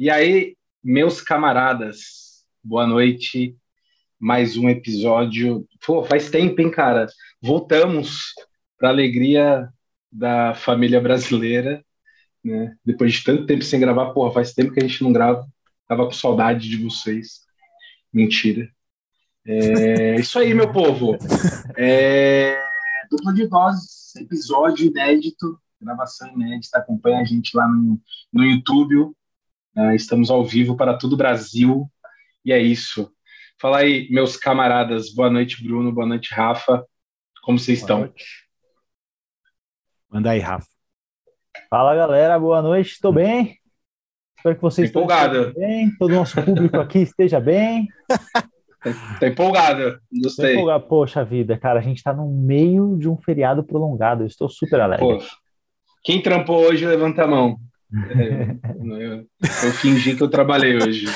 E aí, meus camaradas, boa noite. Mais um episódio. Pô, faz tempo, hein, cara? Voltamos para alegria da família brasileira, né? Depois de tanto tempo sem gravar, porra, faz tempo que a gente não grava. Tava com saudade de vocês. Mentira. É isso aí, meu povo. É... Dupla de vozes, episódio inédito, gravação inédita. Acompanha a gente lá no, no YouTube, estamos ao vivo para todo o Brasil e é isso. Fala aí, meus camaradas. Boa noite, Bruno. Boa noite, Rafa. Como vocês boa estão? Noite. Manda aí, Rafa. Fala, galera. Boa noite. Estou bem. Espero que vocês estejam bem. Todo o nosso público aqui esteja bem. Tá empolgado. Gostei. empolgado. Poxa vida, cara, a gente está no meio de um feriado prolongado. Eu estou super alegre. Pô, quem trampou hoje, levanta a mão. É, eu, eu fingi que eu trabalhei hoje.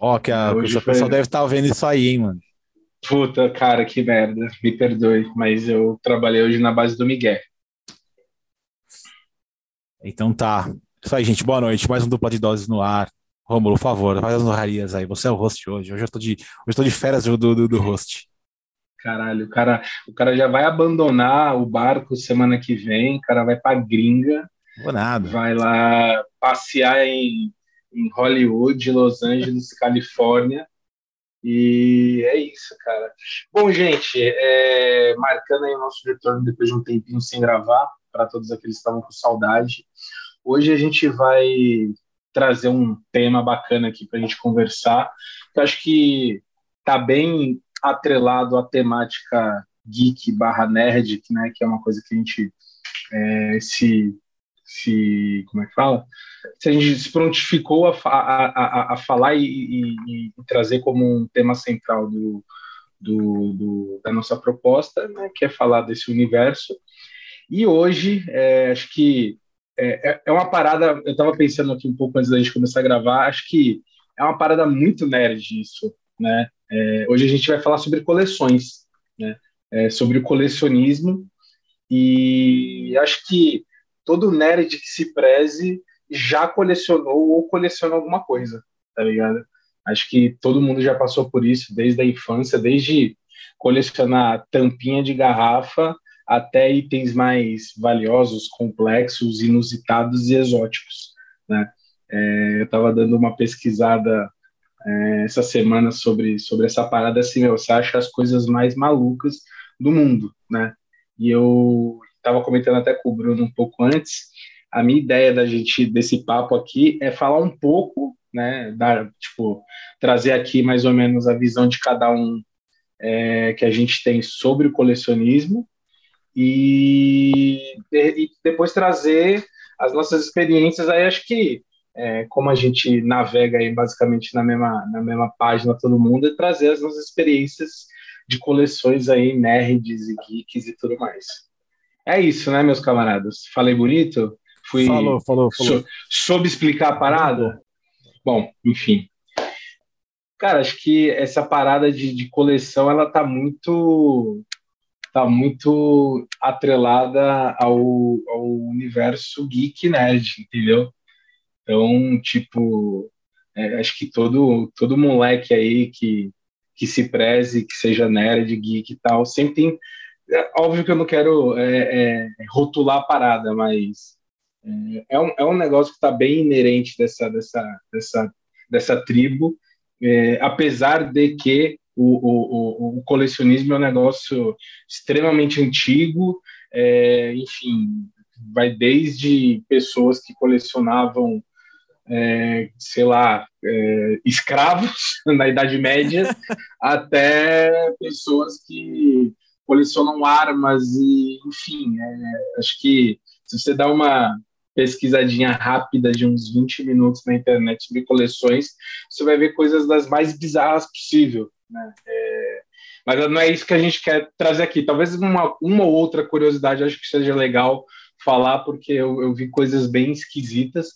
Ó, que a, hoje a foi... pessoa deve estar tá vendo isso aí, hein, mano. Puta, cara, que merda. Me perdoe, mas eu trabalhei hoje na base do Miguel. Então tá. Isso aí, gente. Boa noite. Mais um dupla de doses no ar. Romulo, por favor, faz as honrarias aí. Você é o host hoje. Hoje eu tô de, hoje eu tô de férias do, do, do host. Caralho, o cara, o cara já vai abandonar o barco semana que vem, o cara vai pra gringa Vou nada. Vai lá passear em, em Hollywood, Los Angeles, Califórnia. E é isso, cara. Bom, gente, é, marcando aí o nosso retorno depois de um tempinho sem gravar, para todos aqueles que estavam com saudade. Hoje a gente vai trazer um tema bacana aqui para a gente conversar. Eu acho que tá bem atrelado à temática geek barra nerd, né, que é uma coisa que a gente é, se se como é que fala? Se a gente se prontificou a, a, a, a falar e, e, e, trazer como um tema central do, do, do, da nossa proposta, né, que é falar desse universo. E hoje, é, acho que é, é, é uma parada. Eu estava pensando aqui um pouco antes da gente começar a gravar. Acho que é uma parada muito nerd isso, né? É, hoje a gente vai falar sobre coleções, né? É, sobre o colecionismo e acho que todo nerd que se preze já colecionou ou coleciona alguma coisa, tá ligado? Acho que todo mundo já passou por isso desde a infância, desde colecionar tampinha de garrafa até itens mais valiosos, complexos, inusitados e exóticos, né? É, eu estava dando uma pesquisada é, essa semana sobre, sobre essa parada assim, meu, você acha as coisas mais malucas do mundo, né? E eu, estava comentando até com o Bruno um pouco antes, a minha ideia da gente desse papo aqui é falar um pouco, né, dar, tipo, trazer aqui mais ou menos a visão de cada um é, que a gente tem sobre o colecionismo e, e, depois trazer as nossas experiências. Aí acho que é, como a gente navega aí basicamente na mesma, na mesma página todo mundo, é trazer as nossas experiências de coleções aí nerds e geeks e tudo mais. É isso, né, meus camaradas? Falei bonito? Fui falou, falou, falou. soube explicar a parada? Bom, enfim. Cara, acho que essa parada de, de coleção, ela tá muito tá muito atrelada ao, ao universo geek nerd, entendeu? Então, tipo, é, acho que todo, todo moleque aí que, que se preze, que seja nerd, geek e tal, sempre tem é, óbvio que eu não quero é, é, rotular a parada, mas é, é um, é um negócio que está bem inerente dessa, dessa, dessa, dessa tribo, apesar de que o, o, o, colecionismo é um negócio extremamente antigo, enfim, vai desde pessoas que colecionavam é, sei lá, é, escravos na Idade Média, até pessoas que colecionam armas e, enfim, é, acho que se você dá uma pesquisadinha rápida de uns 20 minutos na internet sobre coleções, você vai ver coisas das mais bizarras possível, né? É, mas não é isso que a gente quer trazer aqui. Talvez uma, uma ou outra curiosidade acho que seja legal falar, porque eu, eu vi coisas bem esquisitas.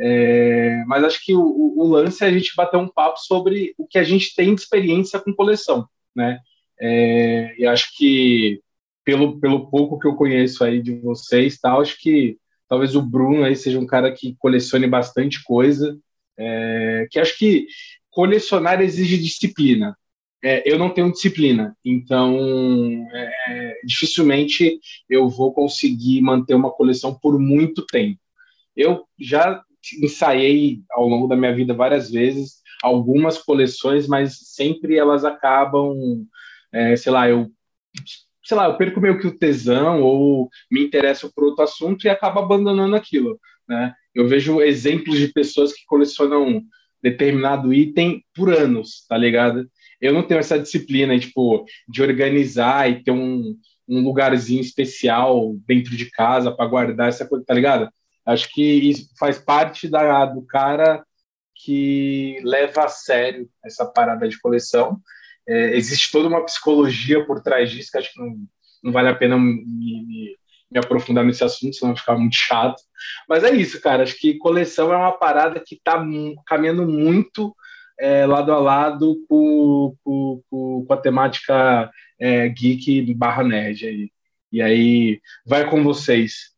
É, mas acho que o, o, lance é a gente bater um papo sobre o que a gente tem de experiência com coleção, né? É, e acho que pelo, pelo pouco que eu conheço aí de vocês, tal, acho que talvez o Bruno aí seja um cara que colecione bastante coisa. É, que acho que colecionar exige disciplina. É, eu não tenho disciplina, então é, dificilmente eu vou conseguir manter uma coleção por muito tempo. Eu já ensaiei ao longo da minha vida várias vezes algumas coleções, mas sempre elas acabam, é, sei lá, eu sei lá, eu perco meio que o tesão ou me interesso por outro assunto e acabo abandonando aquilo, né? Eu vejo exemplos de pessoas que colecionam determinado item por anos, tá ligado? Eu não tenho essa disciplina, tipo, de organizar e ter um, um lugarzinho especial dentro de casa para guardar essa coisa, tá ligado? Acho que isso faz parte da, do cara que leva a sério essa parada de coleção. É, existe toda uma psicologia por trás disso, que acho que não, não vale a pena me, me, me, aprofundar nesse assunto, senão ficar muito chato. Mas é isso, cara. Acho que coleção é uma parada que está caminhando muito é, lado a lado com, com, com, a temática é, geek barra nerd aí. E aí, vai com vocês.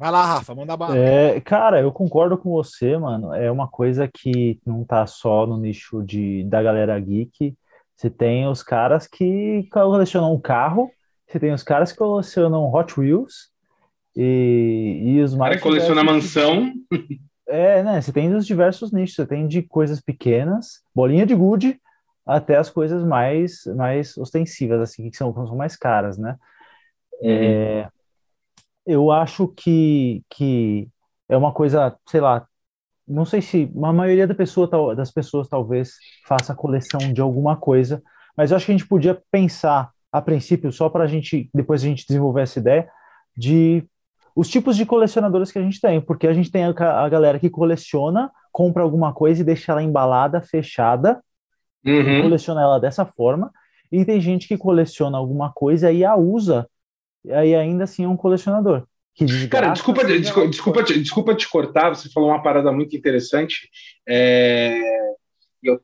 Vai lá, Rafa, manda bala. É, cara, eu concordo com você, mano. É uma coisa que não tá só no nicho de, da galera geek. Você tem os caras que colecionam um carro, você tem os caras que colecionam Hot Wheels e, e os mais. Cara, coleciona mansão. É, né? Você tem os diversos nichos. Você tem de coisas pequenas, bolinha de gude, até as coisas mais, mais ostensivas, assim, que são, são mais caras, né? Uhum. É, eu acho que, que é uma coisa, sei lá, não sei se a maioria da pessoa, das pessoas talvez faça coleção de alguma coisa, mas eu acho que a gente podia pensar a princípio, só para a gente, depois a gente desenvolver essa ideia, de os tipos de colecionadores que a gente tem, porque a gente tem a, a galera que coleciona, compra alguma coisa e deixa ela embalada, fechada, uhum. coleciona ela dessa forma, e tem gente que coleciona alguma coisa e a usa aí ainda assim é um colecionador. Cara, desculpa, desculpa, desculpa, te, desculpa te cortar, você falou uma parada muito interessante. É, eu,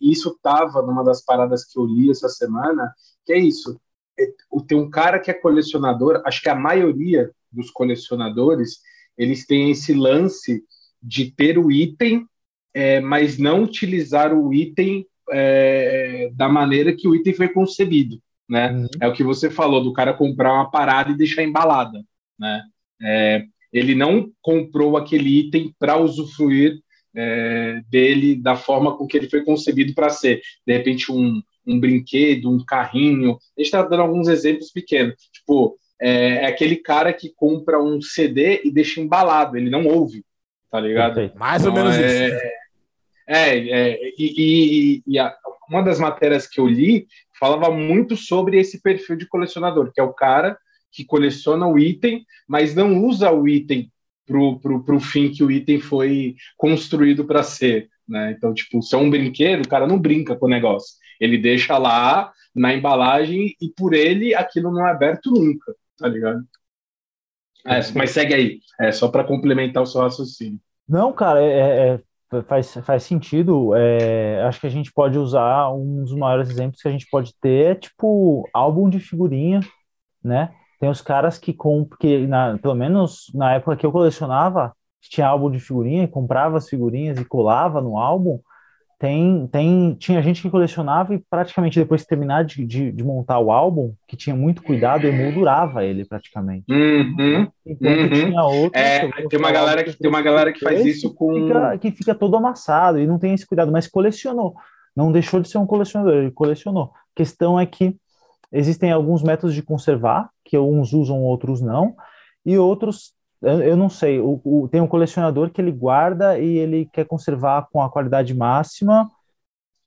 isso estava numa das paradas que eu li essa semana, que é isso. É, tem um cara que é colecionador, acho que a maioria dos colecionadores, eles têm esse lance de ter o item, é, mas não utilizar o item é, da maneira que o item foi concebido né? Uhum. É o que você falou do cara comprar uma parada e deixar embalada, né? É, ele não comprou aquele item para usufruir é, dele da forma com que ele foi concebido para ser. De repente, um, um brinquedo, um carrinho. A gente está dando alguns exemplos pequenos. Tipo, é, é, aquele cara que compra um CD e deixa embalado, ele não ouve, tá ligado? Mais ou então, menos é, isso. É, é, e, e, e a, uma das matérias que eu li falava muito sobre esse perfil de colecionador, que é o cara que coleciona o item, mas não usa o item para o fim que o item foi construído para ser. Né? Então, tipo, se é um brinquedo, o cara não brinca com o negócio. Ele deixa lá na embalagem e por ele aquilo não é aberto nunca, tá ligado? É, mas segue aí, é só para complementar o seu raciocínio. Não, cara, é, é, faz, faz sentido. É, acho que a gente pode usar um dos maiores exemplos que a gente pode ter é tipo álbum de figurinha, né? Tem os caras que compram, que na, pelo menos na época que eu colecionava, tinha álbum de figurinha e comprava as figurinhas e colava no álbum. Tem, tem, tinha gente que colecionava e praticamente depois de terminar de, de, de montar o álbum, que tinha muito cuidado, emoldurava ele praticamente. Uhum, Enquanto uhum. tinha outro. É, tem uma galera que, tem uma galera que faz isso com. Fica, que fica todo amassado e não tem esse cuidado, mas colecionou. Não deixou de ser um colecionador, ele colecionou. A questão é que existem alguns métodos de conservar, que uns usam, outros não, e outros eu, eu não sei, o, o, tem um colecionador que ele guarda e ele quer conservar com a qualidade máxima,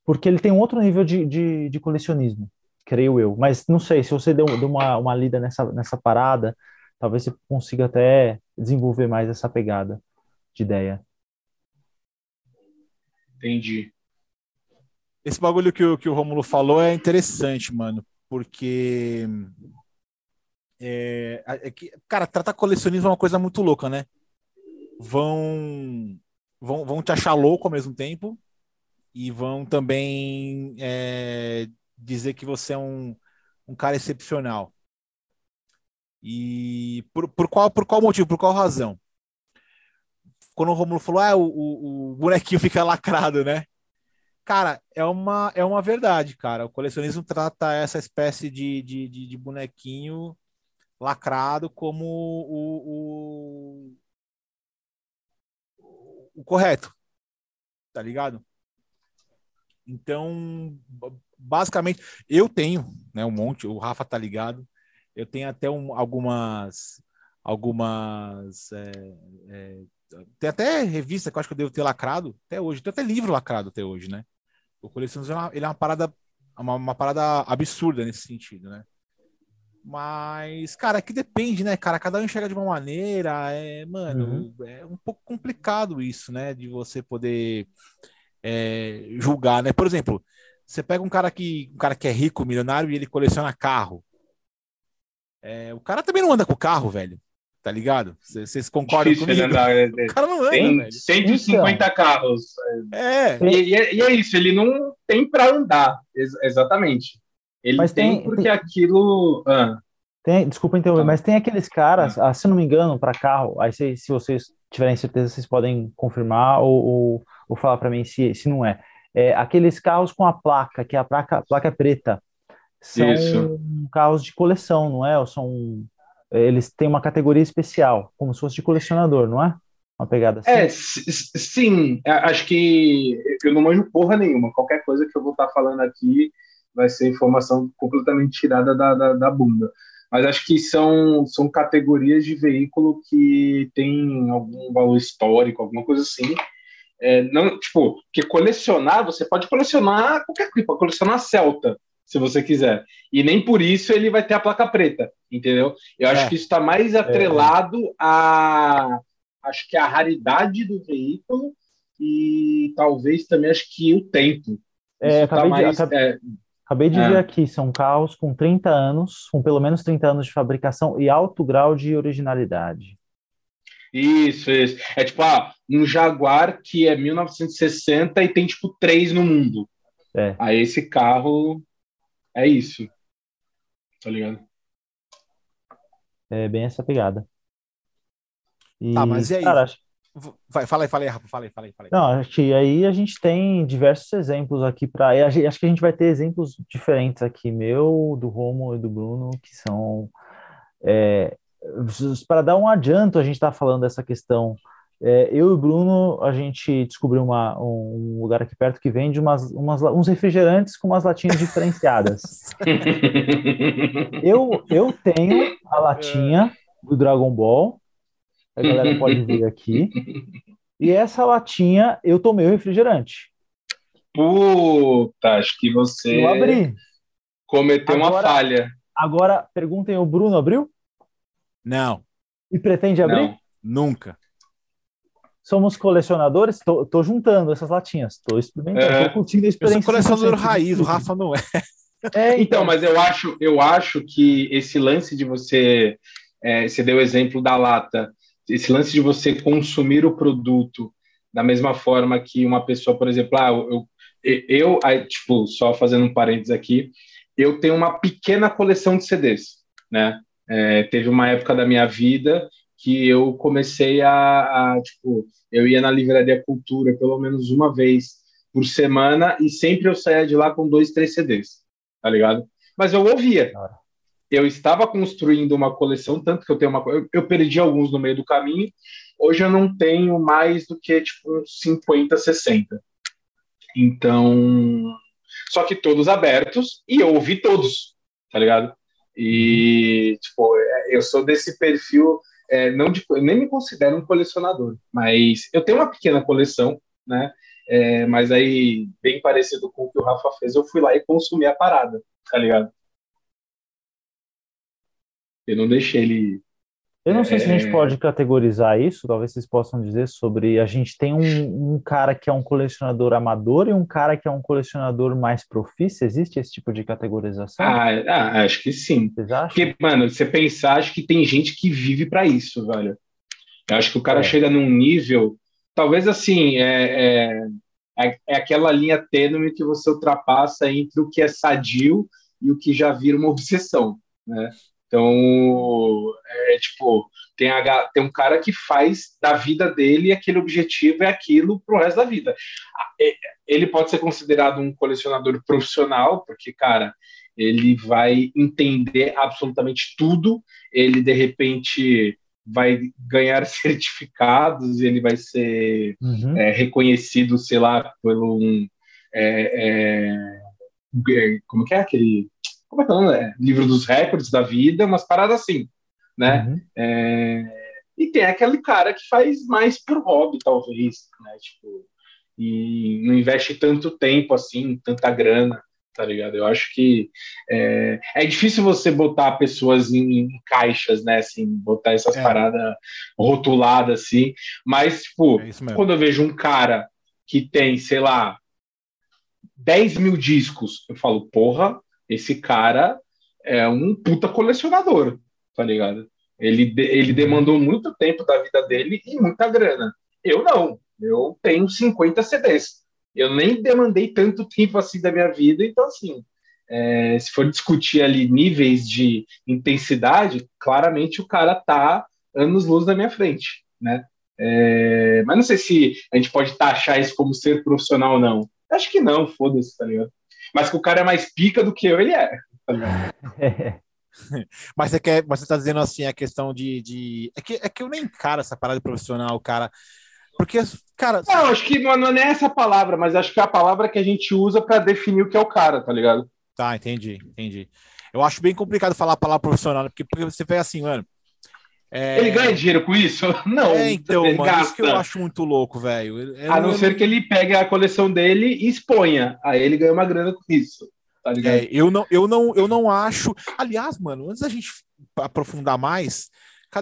porque ele tem um outro nível de, de, de colecionismo, creio eu. Mas não sei, se você deu, deu uma, uma lida nessa, nessa parada, talvez você consiga até desenvolver mais essa pegada de ideia. Entendi. Esse bagulho que o, que o Romulo falou é interessante, mano, porque é, é que, cara, tratar colecionismo é uma coisa muito louca, né? Vão, vão, vão te achar louco ao mesmo tempo e vão também é, dizer que você é um, um cara excepcional. E por, por, qual, por qual motivo, por qual razão? quando o Romulo falou, ah, o, o, o, bonequinho fica lacrado, né? Cara, é uma, é uma verdade, cara. O colecionismo trata essa espécie de, de, de, de bonequinho lacrado como o, o, o correto, tá ligado? Então, basicamente, eu tenho, né, um monte, o Rafa tá ligado, eu tenho até um, algumas, algumas, é, é, tem até revista que eu acho que eu devo ter lacrado até hoje, tem até livro lacrado até hoje, né? O colecionismo é ele é uma parada, uma, uma parada absurda nesse sentido, né? Mas, cara, é que depende, né, cara? Cada um enxerga de uma maneira. É, mano, uhum. é um pouco complicado isso, né? De você poder é, julgar, né? Por exemplo, você pega um cara que um cara que é rico, milionário, e ele coleciona carro. É, o cara também não anda com carro, velho. Tá ligado? Vocês concordam Difícil comigo? Andar, né? O cara não anda, tem velho. 150 então, carros. É. E, e, é, e, é isso, ele não tem para andar. Ex exatamente. Ele mas tem, tem porque tem, aquilo. Ah. Tem, desculpa interromper, tá. mas tem aqueles caras, ah. se não me engano, para carro. Aí se, se vocês tiverem certeza, vocês podem confirmar ou, ou, ou falar para mim se, se não é. é. Aqueles carros com a placa, que é a placa, placa preta, são Isso. carros de coleção, não é? Ou são eles têm uma categoria especial, como se fosse de colecionador, não é? Uma pegada assim. É, sim. Acho que eu não manjo porra nenhuma. Qualquer coisa que eu vou estar falando aqui vai ser informação completamente tirada da, da, da bunda. Mas acho que são, são categorias de veículo que tem algum valor histórico, alguma coisa assim. É, não, tipo, que colecionar, você pode colecionar qualquer coisa, pode colecionar Celta, se você quiser. E nem por isso ele vai ter a placa preta, entendeu? Eu é. acho que isso está mais atrelado é. a acho que a raridade do veículo e talvez também acho que o tempo. É, tá acabei, tá mais, de, acabei, é, acabei de ver é. aqui, são carros com 30 anos, com pelo menos 30 anos de fabricação e alto grau de originalidade. Isso, isso. É tipo, ah, um Jaguar que é 1960 e tem tipo três no mundo. É. Aí esse carro é isso. Tá ligado? É bem essa pegada. E, tá, mas e aí? Cara, acho... Vai, fala aí, fala aí, Rafa, fala aí, fala aí, fala aí. Não, acho que aí a gente tem diversos exemplos aqui para. Acho que a gente vai ter exemplos diferentes aqui, meu, do Romo e do Bruno, que são. É, para dar um adianto, a gente está falando dessa questão. É, eu e o Bruno, a gente descobriu uma, um lugar aqui perto que vende umas, umas, uns refrigerantes com umas latinhas diferenciadas. eu, eu tenho a latinha do Dragon Ball, a galera pode ver aqui. E essa latinha eu tomei o refrigerante. Puta, acho que você eu abri. cometeu agora, uma falha. Agora, perguntem, o Bruno abriu? Não. E pretende abrir? Não, nunca. Somos colecionadores, tô, tô juntando essas latinhas, tô experimentando, é. tô curtindo a experiência. Eu sou colecionador raiz, o Rafa não é. é então. então, mas eu acho, eu acho que esse lance de você, é, você deu o exemplo da lata, esse lance de você consumir o produto da mesma forma que uma pessoa, por exemplo, ah, eu, eu, eu tipo, só fazendo um parênteses aqui, eu tenho uma pequena coleção de CDs, né? É, teve uma época da minha vida que eu comecei a, a, tipo, eu ia na livraria Cultura pelo menos uma vez por semana e sempre eu saía de lá com dois, três CDs, tá ligado? Mas eu ouvia, eu estava construindo uma coleção, tanto que eu tenho uma. Eu, eu, perdi alguns no meio do caminho. Hoje eu não tenho mais do que tipo uns 50, 60. Então. Só que todos abertos e eu ouvi todos, tá ligado? E, tipo, é, eu sou desse perfil. É, não de, nem me considero um colecionador, mas eu tenho uma pequena coleção, né? É, mas aí, bem parecido com o que o Rafa fez, eu fui lá e consumi a parada, tá ligado? Eu não deixei ele. Eu não sei é... se a gente é. pode categorizar isso, talvez vocês possam dizer sobre. A gente tem um, um, cara que é um colecionador amador e um cara que é um colecionador mais profício. Existe esse tipo de categorização? Ah, ah acho que sim. Vocês acham? Porque, mano, você pensar, acho que tem gente que vive para isso, velho. Eu acho que o cara é. chega num nível. Talvez assim, é, é, é, é aquela linha tênue que você ultrapassa entre o que é sadio e o que já vira uma obsessão, né? Então, é tipo, tem, a, tem um cara que faz da vida dele aquele objetivo é aquilo pro resto da vida. Ele pode ser considerado um colecionador profissional, porque, cara, ele vai entender absolutamente tudo, ele de repente vai ganhar certificados, ele vai ser uhum. é, reconhecido, sei lá, pelo um. É, é, como que é aquele. Como é que é o nome? É, livro dos recordes da vida, umas paradas assim né? Uhum. É, e tem aquele cara que faz mais por hobby, talvez, né? Tipo, e não investe tanto tempo assim, tanta grana, tá ligado? Eu acho que é, é difícil você botar pessoas em, em, caixas, né? Assim, botar essas é. paradas rotuladas assim, mas, tipo, é quando eu vejo um cara que tem, sei lá, 10 mil discos, eu falo, porra, esse cara é um puta colecionador, tá ligado? Ele, ele demandou muito tempo da vida dele e muita grana. Eu não. Eu tenho 50 CDs. Eu nem demandei tanto tempo assim da minha vida, então assim, é, se for discutir ali níveis de intensidade, claramente o cara tá anos luz da minha frente, né? É, mas não sei se a gente pode taxar isso como ser profissional ou não. Acho que não, foda-se, tá ligado? Mas que o cara é mais pica do que eu, ele é. Mas você quer, você tá dizendo assim a questão de, de... É, que, é que eu nem encaro essa parada de profissional, cara. Porque, cara. Não, acho que não, não é essa palavra, mas acho que é a palavra que a gente usa para definir o que é o cara, tá ligado? Tá, entendi, entendi. Eu acho bem complicado falar a palavra profissional, porque, porque você vê assim, mano. É... Ele ganha dinheiro com isso? Não. É, então, mano, gasta. isso que eu acho muito louco, velho. A não, ser que ele pegue a coleção dele e exponha. Aí ele ganha uma grana com isso. Tá ligado? É, eu, não, eu, não, eu não acho. Aliás, mano, antes da gente aprofundar mais,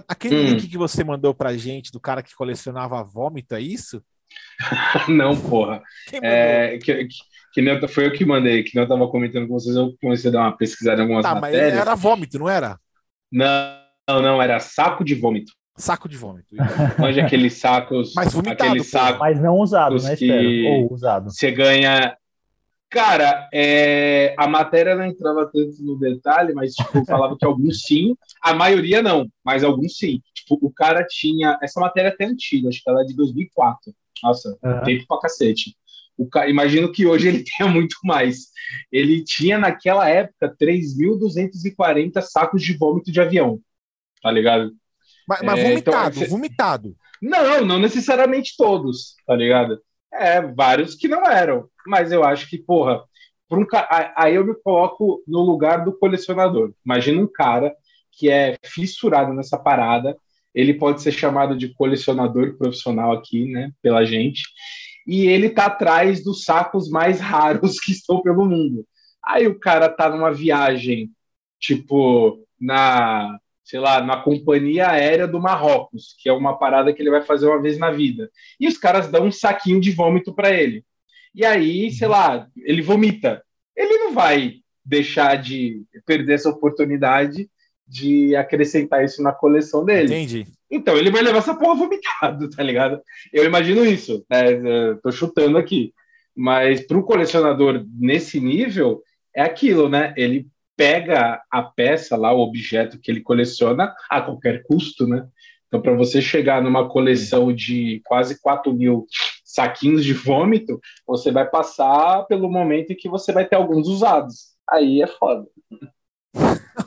aquele hum. link que você mandou pra gente do cara que colecionava vômito, é isso? não, porra. É, que, que, que nem, foi eu que mandei, que não tava comentando com vocês, eu comecei a dar uma pesquisada em algumas tá, matérias. Mas era vômito, não era? Não, não, era saco de vômito. Saco de vômito. Manja aqueles sacos. Mas vomitado, aqueles sacos Mas não usado, né? Espero. Ou usado. Você ganha. Cara, é, a matéria não entrava tanto no detalhe, mas tipo, falava que alguns sim, a maioria não, mas alguns sim. Tipo, o cara tinha. Essa matéria é até antiga, acho que ela é de 2004. Nossa, uhum. tempo pra cacete. O cara, imagino que hoje ele tenha muito mais. Ele tinha naquela época 3.240 sacos de vômito de avião, tá ligado? Mas, mas é, então, vomitado, então, vomitado. Não, não necessariamente todos, tá ligado? É, vários que não eram. Mas eu acho que, porra, um, aí eu me coloco no lugar do colecionador. Imagina um cara que é fissurado nessa parada, ele pode ser chamado de colecionador profissional aqui, né, pela gente, e ele tá atrás dos sacos mais raros que estão pelo mundo. Aí o cara tá numa viagem, tipo, na sei lá, na companhia aérea do Marrocos, que é uma parada que ele vai fazer uma vez na vida. E os caras dão um saquinho de vômito para ele. E aí, sei lá, ele vomita. Ele não vai deixar de perder essa oportunidade de acrescentar isso na coleção dele. Entendi. Então ele vai levar essa porra vomitado, tá ligado? Eu imagino isso, né? tô chutando aqui. Mas para um colecionador nesse nível, é aquilo, né? Ele pega a peça lá, o objeto que ele coleciona a qualquer custo, né? Então, para você chegar numa coleção de quase 4 mil saquinhos de vômito, você vai passar pelo momento em que você vai ter alguns usados. Aí é foda.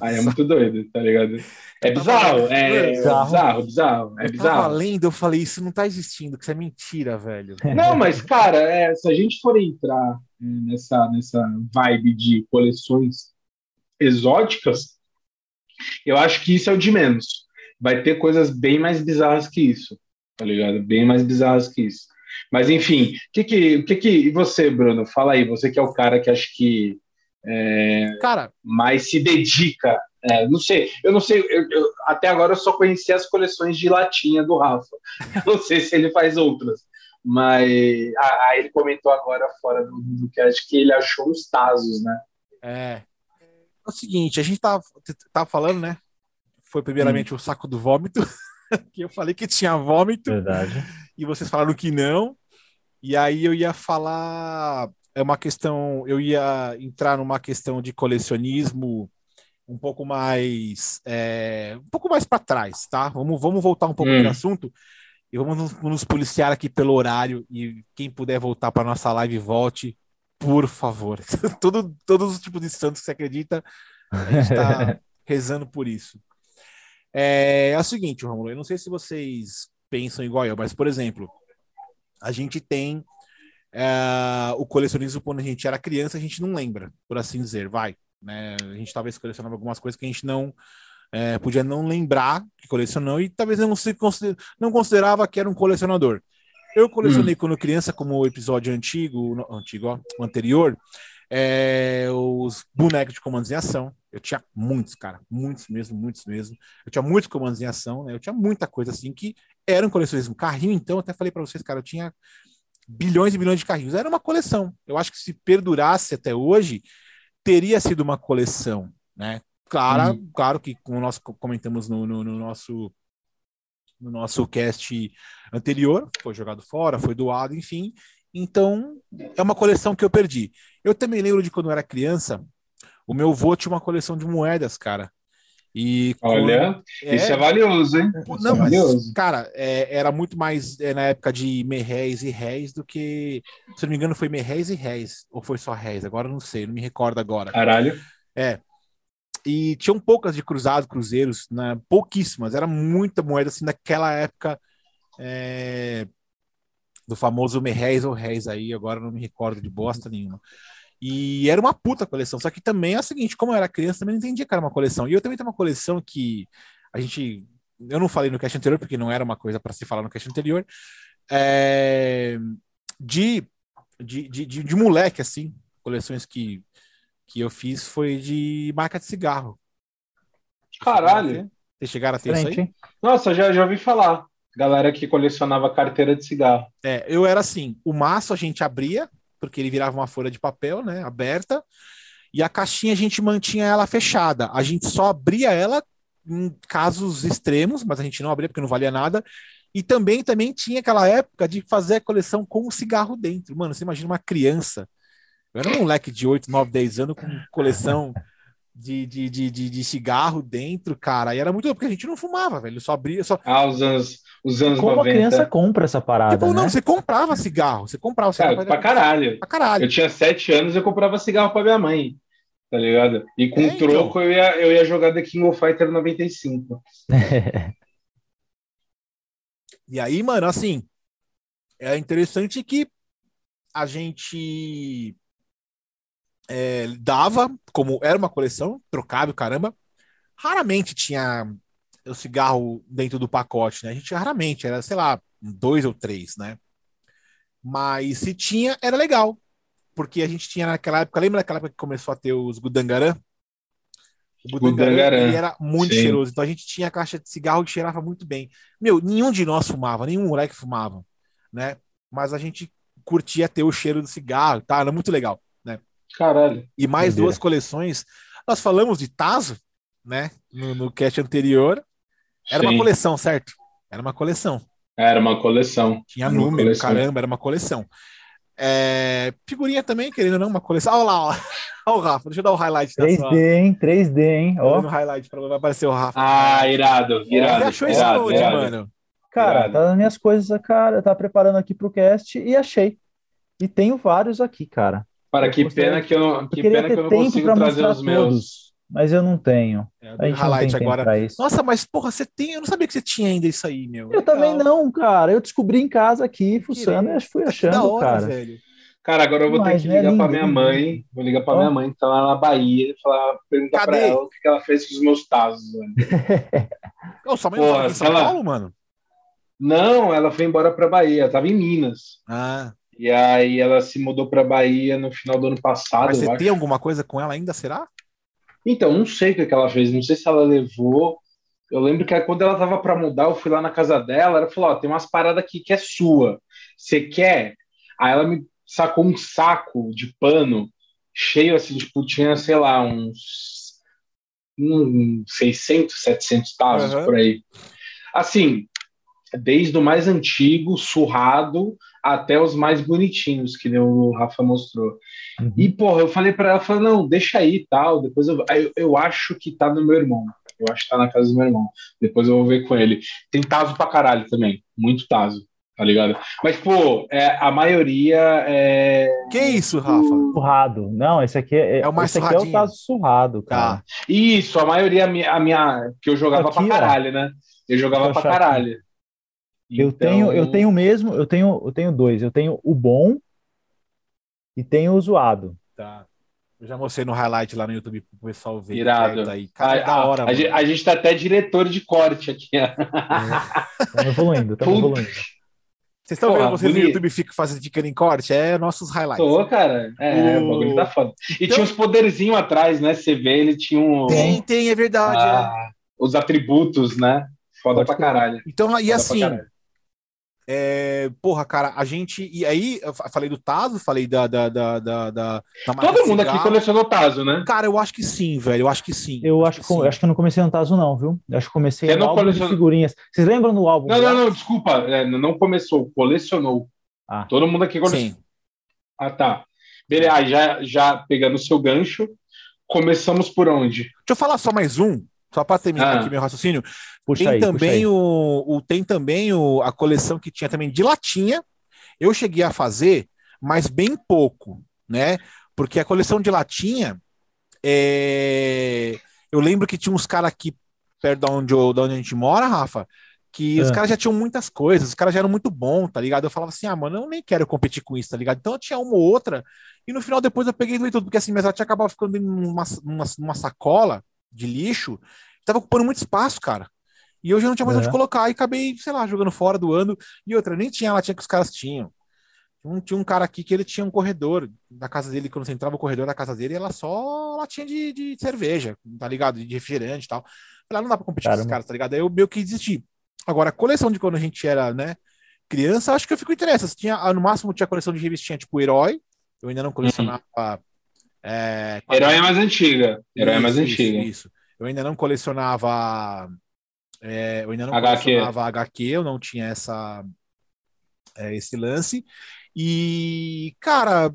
Aí é muito doido, tá ligado? É bizarro, é bizarro, bizarro, bizarro. É bizarro. Eu tava lendo, eu falei, isso não tá existindo, que isso é mentira, velho. Não, mas, cara, é, se a gente for entrar é, nessa, nessa vibe de coleções exóticas, eu acho que isso é o de menos. Vai ter coisas bem mais bizarras que isso, tá ligado? Bem mais bizarras que isso. Mas enfim, o que que, que que e você, Bruno? Fala aí, você que é o cara que acho que é, cara mais se dedica. É, não sei, eu não sei. Eu, eu, até agora eu só conheci as coleções de latinha do Rafa. não sei se ele faz outras, mas ah, ele comentou agora fora do, do que acho que ele achou os Tazos, né? É, é o seguinte, a gente tava, tava falando, né? Foi primeiramente hum. o saco do vômito, que eu falei que tinha vômito. Verdade. E vocês falaram que não. E aí eu ia falar. É uma questão. Eu ia entrar numa questão de colecionismo um pouco mais é, um pouco mais para trás, tá? Vamos, vamos voltar um pouco hum. assunto e vamos nos, nos, policiar aqui pelo horário e quem puder voltar para nossa live volte, por favor. Todo, todos os tipos de santos que você acredita, a gente está rezando por isso. É, é o seguinte, Romulo, eu não sei se vocês pensam igual eu, mas por exemplo, a gente tem é, o colecionismo quando a gente era criança, a gente não lembra, por assim dizer, vai. Né? A gente talvez colecionava algumas coisas que a gente não é, podia não lembrar que colecionou e talvez não, se consider, não considerava que era um colecionador. Eu colecionei hum. quando criança, como o episódio antigo, antigo ó, o anterior, é, os bonecos de comandos em ação. Eu tinha muitos, cara, muitos mesmo, muitos mesmo. Eu tinha muitos comandos em ação, né? Eu tinha muita coisa assim que era um colecionismo. Carrinho, então, até falei para vocês, cara, eu tinha bilhões e bilhões de carrinhos. Era uma coleção. Eu acho que se perdurasse até hoje, teria sido uma coleção, né? Claro, uhum. claro que como nós comentamos no, no, no, nosso no nosso cast anterior, foi jogado fora, foi doado, enfim. Então, é uma coleção que eu perdi. Eu também lembro de quando eu era criança, o meu avô tinha uma coleção de moedas, cara. E Olha, é, isso é valioso, hein? Não, é valioso. cara, é, era muito mais é, na época de merréis e réis do que. Se não me engano, foi merréis e réis. Ou foi só réis? Agora não sei, não me recordo agora. Caralho. É. E tinham poucas de cruzados, cruzeiros, né? pouquíssimas. Era muita moeda assim naquela época é, do famoso merréis ou réis aí. Agora não me recordo de bosta nenhuma. E era uma puta coleção. Só que também é o seguinte, como eu era criança, também não entendia que era uma coleção. E eu também tenho uma coleção que a gente. Eu não falei no cast anterior, porque não era uma coisa para se falar no cast anterior. É, de, de, de, de, de moleque, assim. Coleções que, que eu fiz foi de marca de cigarro. Caralho! Vocês chegaram a ter Frente. isso aí? Nossa, já, já ouvi falar. Galera que colecionava carteira de cigarro. É, eu era assim: o maço a gente abria, porque ele virava uma folha de papel, né, aberta, e a caixinha a gente mantinha ela fechada. A gente só abria ela em casos extremos, mas a gente não abria porque não valia nada. E também também tinha aquela época de fazer a coleção com um cigarro dentro. Mano, você imagina uma criança. Eu era um moleque de 8, 9, 10 anos com coleção de, de, de, de, de cigarro dentro, cara. E era muito porque a gente não fumava, velho. Só abria. Só... Ah, os anos, os anos Como 90. a criança compra essa parada? Tipo, não, né? você comprava cigarro. Você comprava cigarro. Cara, pra, caralho. pra caralho. Eu tinha sete anos eu comprava cigarro pra minha mãe. Tá ligado? E com é, então. troco eu, ia, eu ia jogar The King of Fighter 95. e aí, mano, assim. É interessante que a gente é, dava, como era uma coleção, trocável, caramba. Raramente tinha o cigarro dentro do pacote, né? A gente raramente, era, sei lá, dois ou três, né? Mas se tinha, era legal. Porque a gente tinha naquela época, lembra daquela época que começou a ter os Gudangaran? O Gudangaran, ele era muito Sim. cheiroso. Então a gente tinha a caixa de cigarro que cheirava muito bem. Meu, nenhum de nós fumava, nenhum moleque fumava, né? Mas a gente curtia ter o cheiro do cigarro, tá? Era muito legal. Caralho. E mais duas coleções. Nós falamos de Tazo, né? No, no cast anterior. Era Sim. uma coleção, certo? Era uma coleção. Era uma coleção. Tinha uma número, coleção. caramba, era uma coleção. É, figurinha também, querendo ou não, uma coleção. Olha lá, ó. Olha o Rafa, deixa eu dar o um highlight. 3D, sua... hein? 3D, hein? Ó. Oh. highlight pra vai aparecer o Rafa. Ah, irado, irado. Você achou isso onde, mano? Cara, irado. tá nas minhas coisas, cara. Eu tava preparando aqui pro cast e achei. E tenho vários aqui, cara. Para que pena que eu, que pena que eu não consigo trazer os meus. Todos, mas eu não tenho. É, a gente highlight agora. Nossa, mas porra, você tem? Eu não sabia que você tinha ainda isso aí, meu. Eu Legal. também não, cara. Eu descobri em casa aqui, fuçando, e fui achando, hora, cara. Velho. Cara, agora eu vou mas, ter que né, ligar né, para minha mãe. Vou ligar para minha mãe, que tá lá na Bahia, falar, perguntar para ela o que ela fez com os meus tazos. Ô, sua mãe Porra, mora em São ela... Paulo, mano? Não, ela foi embora para Bahia, tava em Minas. Ah. E aí ela se mudou para Bahia no final do ano passado. Mas você tem alguma coisa com ela ainda, será? Então, não sei o que, ela fez, não sei se ela levou. Eu lembro que quando ela tava para mudar, eu fui lá na casa dela, ela falou: Ó, tem umas paradas aqui que é sua. Você quer? Aí ela me sacou um saco de pano cheio assim, tipo, tinha, sei lá, uns, uns 600, 700 tazos uhum. por aí. Assim, desde o mais antigo, surrado, até os mais bonitinhos, que nem o Rafa mostrou. Uhum. E, porra, eu falei para ela, falei, não, deixa aí tal, depois eu, eu, eu, acho que tá no meu irmão. Eu acho que tá na casa do meu irmão. Depois eu vou ver com ele. Tem taso pra caralho também, muito taso tá ligado? Mas, pô, é, a maioria é. Que isso, Rafa? Surrado. Não, esse aqui é, é o mais esse aqui é o caso surrado, cara. Tá. Isso, a maioria, a minha, a minha que eu jogava aqui, pra caralho, ó. né? Eu jogava pra caralho. Aqui. Eu então... tenho, eu tenho mesmo, eu tenho, eu tenho dois. Eu tenho o bom e tenho o zoado. Tá. Eu já mostrei no highlight lá no YouTube pro pessoal ver. Irado. Aí. Cara, a, da hora. A, a, a, gente tá até diretor de corte aqui. Estamos evoluindo, estamos evoluindo. Vocês estão vendo vocês bonito. no YouTube fica fazendo ficando em corte? É nossos highlights. Tô, cara. É, o, o bagulho tá foda. E então... tinha uns poderzinhos atrás, né? Você vê, ele tinha um. Tem, tem, é verdade. Ah, é. Os atributos, né? Foda Pode pra caralho. Então, e foda assim, é, porra, cara, a gente. E aí, eu falei do Tazo, falei da. da, da, da, da Todo mundo aqui colecionou Tazo, né? Cara, eu acho que sim, velho. Eu acho que sim. Eu acho, acho que, que acho que eu não comecei no Tazo, não, viu? Eu acho que comecei Você no álbum colecion... de figurinhas. Vocês lembram do álbum? Não, não, não, desculpa. É, não começou, colecionou. Ah. Todo mundo aqui colecionou. Sim. Ah, tá. Beleza, já, já pegando o seu gancho, começamos por onde? Deixa eu falar só mais um, só para terminar ah. aqui meu raciocínio. Puxa tem, aí, também o, o, tem também o, a coleção que tinha também de latinha. Eu cheguei a fazer, mas bem pouco, né? Porque a coleção de latinha, é... eu lembro que tinha uns caras aqui perto de onde, eu, de onde a gente mora, Rafa, que é. os caras já tinham muitas coisas, os caras já eram muito bons, tá ligado? Eu falava assim, ah, mano, eu nem quero competir com isso, tá ligado? Então eu tinha uma ou outra, e no final depois eu peguei tudo, porque assim, minhas latinhas acabavam ficando numa, numa, numa sacola de lixo, tava ocupando muito espaço, cara. E hoje eu não tinha mais onde colocar e acabei, sei lá, jogando fora, doando. E outra, nem tinha a latinha que os caras tinham. Um, tinha um cara aqui que ele tinha um corredor da casa dele, quando você entrava no corredor da casa dele, ela só latinha de, de cerveja, tá ligado? De refrigerante e tal. Lá não dá pra competir Caramba. com esses caras, tá ligado? Aí eu meio que desisti. Agora, a coleção de quando a gente era, né, criança, acho que eu fico interessado. Tinha, ah, no máximo tinha coleção de revistinha tipo Herói. Eu ainda não colecionava. Uhum. É, Herói é mais antiga. Herói isso, é mais antiga. Isso, isso. Eu ainda não colecionava é, eu ainda não HQ. colecionava HQ, eu não tinha essa, é, esse lance. E, cara,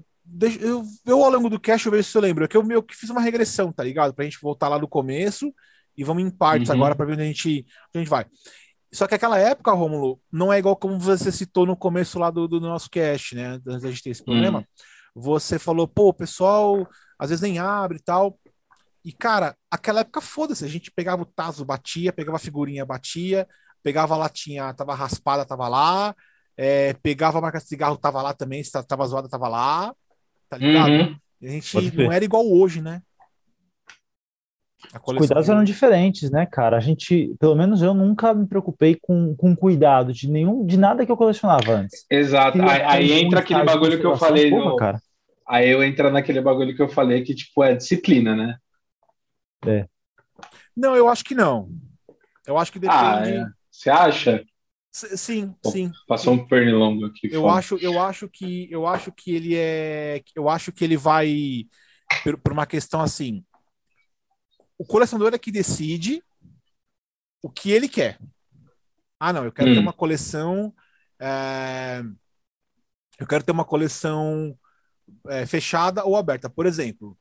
eu, eu ao longo do cast eu vejo se eu lembro, é que eu meio que fiz uma regressão, tá ligado? Pra gente voltar lá no começo e vamos em partes uhum. agora para ver onde a, gente, onde a gente vai. Só que aquela época, Rômulo, não é igual como você citou no começo lá do, do nosso cast, né? Antes da gente ter esse problema. Uhum. Você falou, pô, o pessoal às vezes nem abre e tal. E, cara, aquela época, foda-se, a gente pegava o taso, batia, pegava a figurinha, batia, pegava a latinha, tava raspada, tava lá, é, pegava a marca de cigarro, tava lá também, se tava zoada, tava lá, tá ligado? Uhum. A gente não era igual hoje, né? Os cuidados eram diferentes, né, cara? A gente, pelo menos eu nunca me preocupei com, com cuidado de nenhum, de nada que eu colecionava antes. Exato. Aí, aí entra aquele bagulho que eu falei. Porra, no... cara. Aí eu entro naquele bagulho que eu falei que, tipo, é disciplina, né? É. Não, eu acho que não. Eu acho que depende. Ah, é. Você acha? Sim, sim. Passou sim. um pernilongo aqui. Eu acho, eu acho que eu acho que ele é, eu acho que ele vai por, por uma questão assim. O colecionador é que decide o que ele quer. Ah, não, eu quero hum. ter uma coleção. É... Eu quero ter uma coleção é, fechada ou aberta. Por exemplo,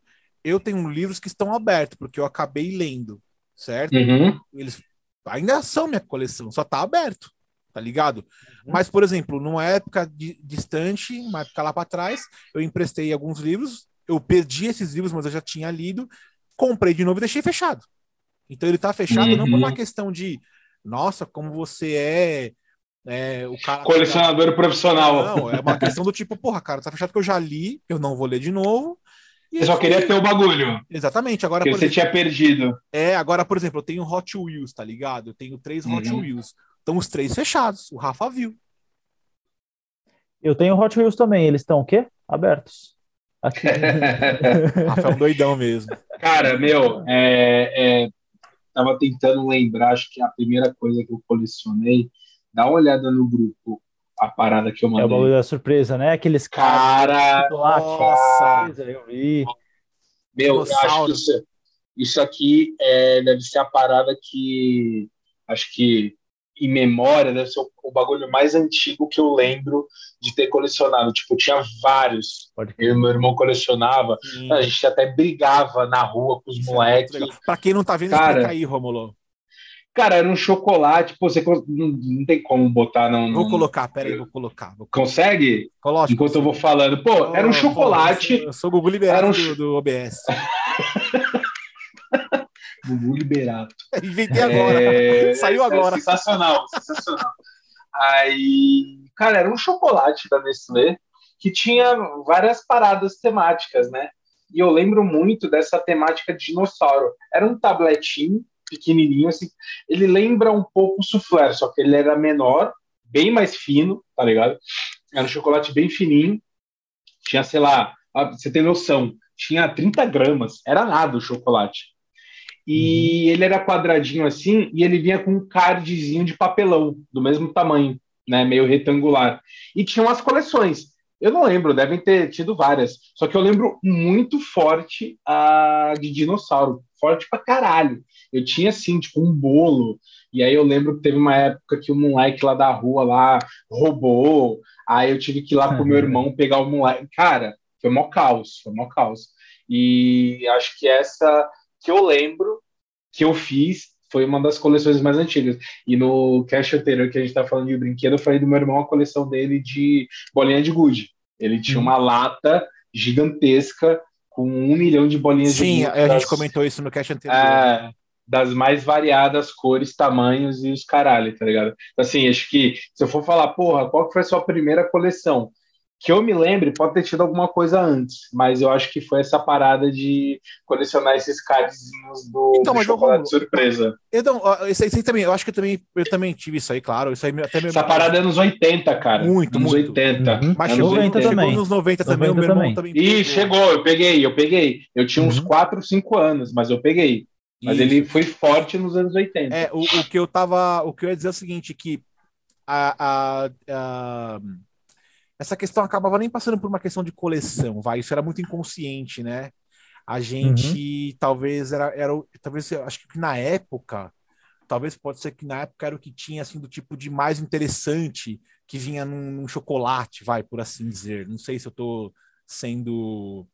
eu tenho livros que estão abertos, porque eu acabei lendo, certo? Uhum. Eles ainda são minha coleção, só tá aberto, tá ligado? Uhum. Mas, por exemplo, numa época de, distante, uma época lá para trás, eu emprestei alguns livros, eu perdi esses livros, mas eu já tinha lido, comprei de novo e deixei fechado. Então ele tá fechado uhum. não por uma uhum. questão de, nossa, como você é é, o cara colecionador profissional. Não, é uma questão do tipo, porra, cara, tá fechado que eu já li, eu não vou ler de novo. Você só queria ter o bagulho. Exatamente. Agora, que você exemplo, tinha perdido. É, agora, por exemplo, eu tenho Hot Wheels, tá ligado? Eu tenho três Hot uhum. Wheels. Estão os três fechados. O Rafa viu. Eu tenho Hot Wheels também. Eles estão o quê? Abertos. Aqui. Rafa é um doidão mesmo. Cara, meu, é, é, tava tentando lembrar, acho que a primeira coisa que eu colecionei, dá uma olhada no grupo a parada que eu mandei. É o bagulho da surpresa, né? Aqueles cara. Nossa, eu vi. Meu, eu acho que isso, isso aqui é, deve ser a parada que acho que em memória, deve ser o, o, bagulho mais antigo que eu lembro de ter colecionado. Tipo, tinha vários. Eu e meu irmão colecionava. Sim. A gente até brigava na rua com os Isso é moleques. É pra quem não tá vendo, Cara, explica aí, Romulo. Cara, era um chocolate, pô, você não, não tem como botar não. Vou colocar, pera aí, vou colocar. Vou colocar. Consegue? Coloque. Enquanto eu vou falando. Pô, era um chocolate. eu sou o Gugu liberado era um... do, do OBS. Gugu liberado. Inventei agora. É... Saiu agora. É sensacional, sensacional. Aí, cara, era um chocolate da Nestlé que tinha várias paradas temáticas, né? E eu lembro muito dessa temática de dinossauro. Era um tabletinho pequenininho, assim. Ele lembra um pouco o soufflé, só que ele era menor, bem mais fino, tá ligado? Era um chocolate bem fininho. Tinha, sei lá, você tem noção, tinha 30 gramas, era nada o chocolate. E uhum. ele era quadradinho assim, e ele vinha com um cardzinho de papelão, do mesmo tamanho, né, meio retangular. E tinha umas coleções. Eu não lembro, devem ter tido várias. Só que eu lembro muito forte a de dinossauro. Forte pra caralho. Eu tinha, assim, tipo, um bolo. E aí eu lembro que teve uma época que o moleque lá da rua lá roubou. Aí eu tive que ir lá pro meu irmão pegar o moleque. Cara, foi mó caos, foi mó caos. E acho que essa que eu lembro que eu fiz foi uma das coleções mais antigas. E no cast anterior que a gente tá falando de brinquedo, eu falei do meu irmão a coleção dele de bolinha de gude. Ele tinha hum. uma lata gigantesca com um milhão de bolinhas Sim, de gude. Sim, a gente comentou isso no cast anterior. É, das mais variadas cores, tamanhos e os caralho, tá ligado? Assim, acho que se eu for falar, porra, qual que foi a sua primeira coleção? Que eu me lembre, pode ter tido alguma coisa antes, mas eu acho que foi essa parada de colecionar esses cardzinhos do, então, do chocolate de surpresa. Então, isso aí, isso aí, também, eu acho que eu também, eu também tive isso aí, claro. Isso aí até Essa parada é nos 80, cara. Muito, nos muito. 80. Uhum. Mas chegou, 90 chegou também. nos 90 também, 90 o meu também. irmão também. Ih, chegou, eu peguei, eu peguei. Eu tinha uns 4, uhum. 5 anos, mas eu peguei. Mas Isso. ele foi forte nos anos 80. É, o, o, que eu tava. O que eu ia dizer é o seguinte: que a, a, a, essa questão acabava nem passando por uma questão de coleção, vai. Isso era muito inconsciente, né? A gente uhum. talvez era, era. Talvez, acho que na época, talvez pode ser que na época era o que tinha assim do tipo de mais interessante que vinha num, num chocolate, vai, por assim dizer. Não sei se eu tô sendo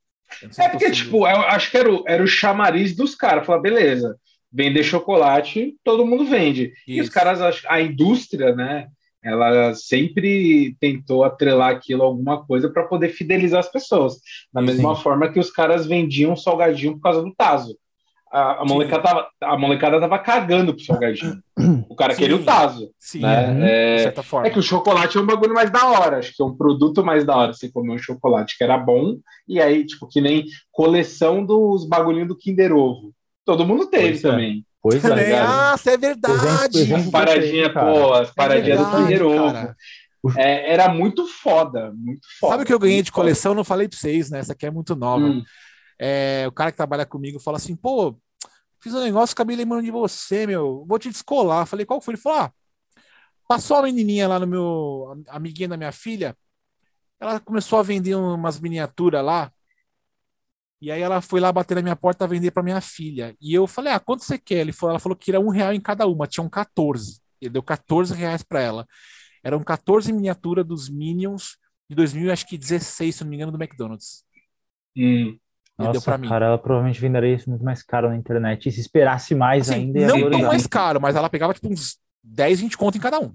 é porque, tipo, eu acho que era o, era o chamariz dos caras. Falar, beleza, vender chocolate, todo mundo vende. Isso. E os caras, a indústria, né? Ela sempre tentou atrelar aquilo a alguma coisa para poder fidelizar as pessoas. Da mesma Sim. forma que os caras vendiam salgadinho por causa do Tazo a, a, molecada tava, a molecada tava cagando pro salgadinho. O cara Sim. queria o Tazo. Sim, né? Uhum. é, é, que o chocolate é um bagulho mais da hora. Acho que é um produto mais da hora. Você comer um chocolate que era bom, e aí, tipo, que nem coleção dos bagulhinhos do Kinder Ovo. Todo mundo teve pois é. também. É. Pois é. Ah, é verdade. As paradinhas, pô, as paradinhas é do Kinder Ovo. É, era muito foda, muito foda. Sabe o que eu ganhei de coleção? Não falei pra vocês, né? Essa aqui é muito nova. Hum. É, o cara que trabalha comigo fala assim, pô, fiz um negócio, acabei lembrando de você, meu, vou te descolar. Falei, qual foi? Ele falou, ah, passou a menininha lá no meu, a amiguinha da minha filha, ela começou a vender umas miniaturas lá, e aí ela foi lá bater na minha porta a vender para minha filha. E eu falei, ah, quanto você quer? Ele falou, ela falou que era um real em cada uma, tinham 14. Ele deu 14 reais para ela. Eram 14 miniaturas dos Minions de 2016, se não me engano, do McDonald's. Hum. Nossa, deu pra mim. cara, ela provavelmente venderia isso muito mais caro na internet. E se esperasse mais assim, ainda... Não tão mais caro, mas ela pegava tipo uns 10, 20 conto em cada um.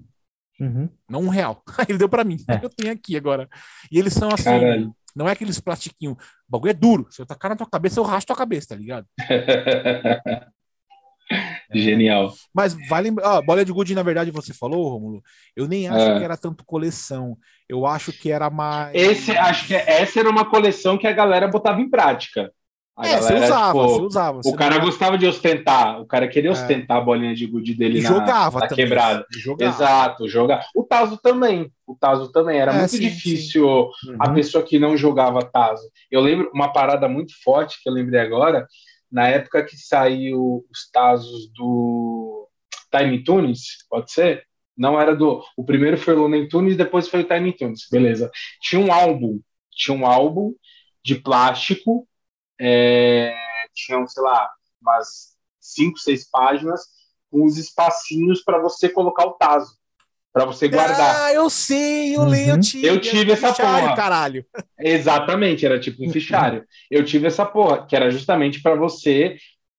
Uhum. Não um real. Aí ele deu para mim. É. Eu tenho aqui agora. E eles são assim... Caralho. Não é aqueles plastiquinhos. O bagulho é duro. Se eu tacar na tua cabeça, eu rasto tua cabeça, tá ligado? Genial. Mas vale. Ó, bola de gude, na verdade, você falou, Romulo. Eu nem acho é. que era tanto coleção. Eu acho que era mais. Esse, acho que essa era uma coleção que a galera botava em prática. A é, galera, você usava, tipo, você usava. Você o cara gostava de ostentar, o cara queria é. ostentar é. a bolinha de gude dele e na, jogava na quebrada. Jogava. Exato, jogar. O Tazo também. O Tazo também. Era é, muito sim, difícil sim. a uhum. pessoa que não jogava Tazo. Eu lembro uma parada muito forte que eu lembrei agora na época que saiu os Tazos do Tiny Toons, pode ser? Não era do. O primeiro foi o Looney Tunes, depois foi o Tiny Toons, beleza. Tinha um álbum, tinha um álbum de plástico, é, tinham, sei lá, umas cinco, seis páginas, com os espacinhos para você colocar o taso, para você guardar. Ah, eu sei, eu Uhum. leio, eu tive. Eu tive essa fichário, porra. caralho. Exatamente, era tipo um fichário. Eu tive essa porra, que era justamente para você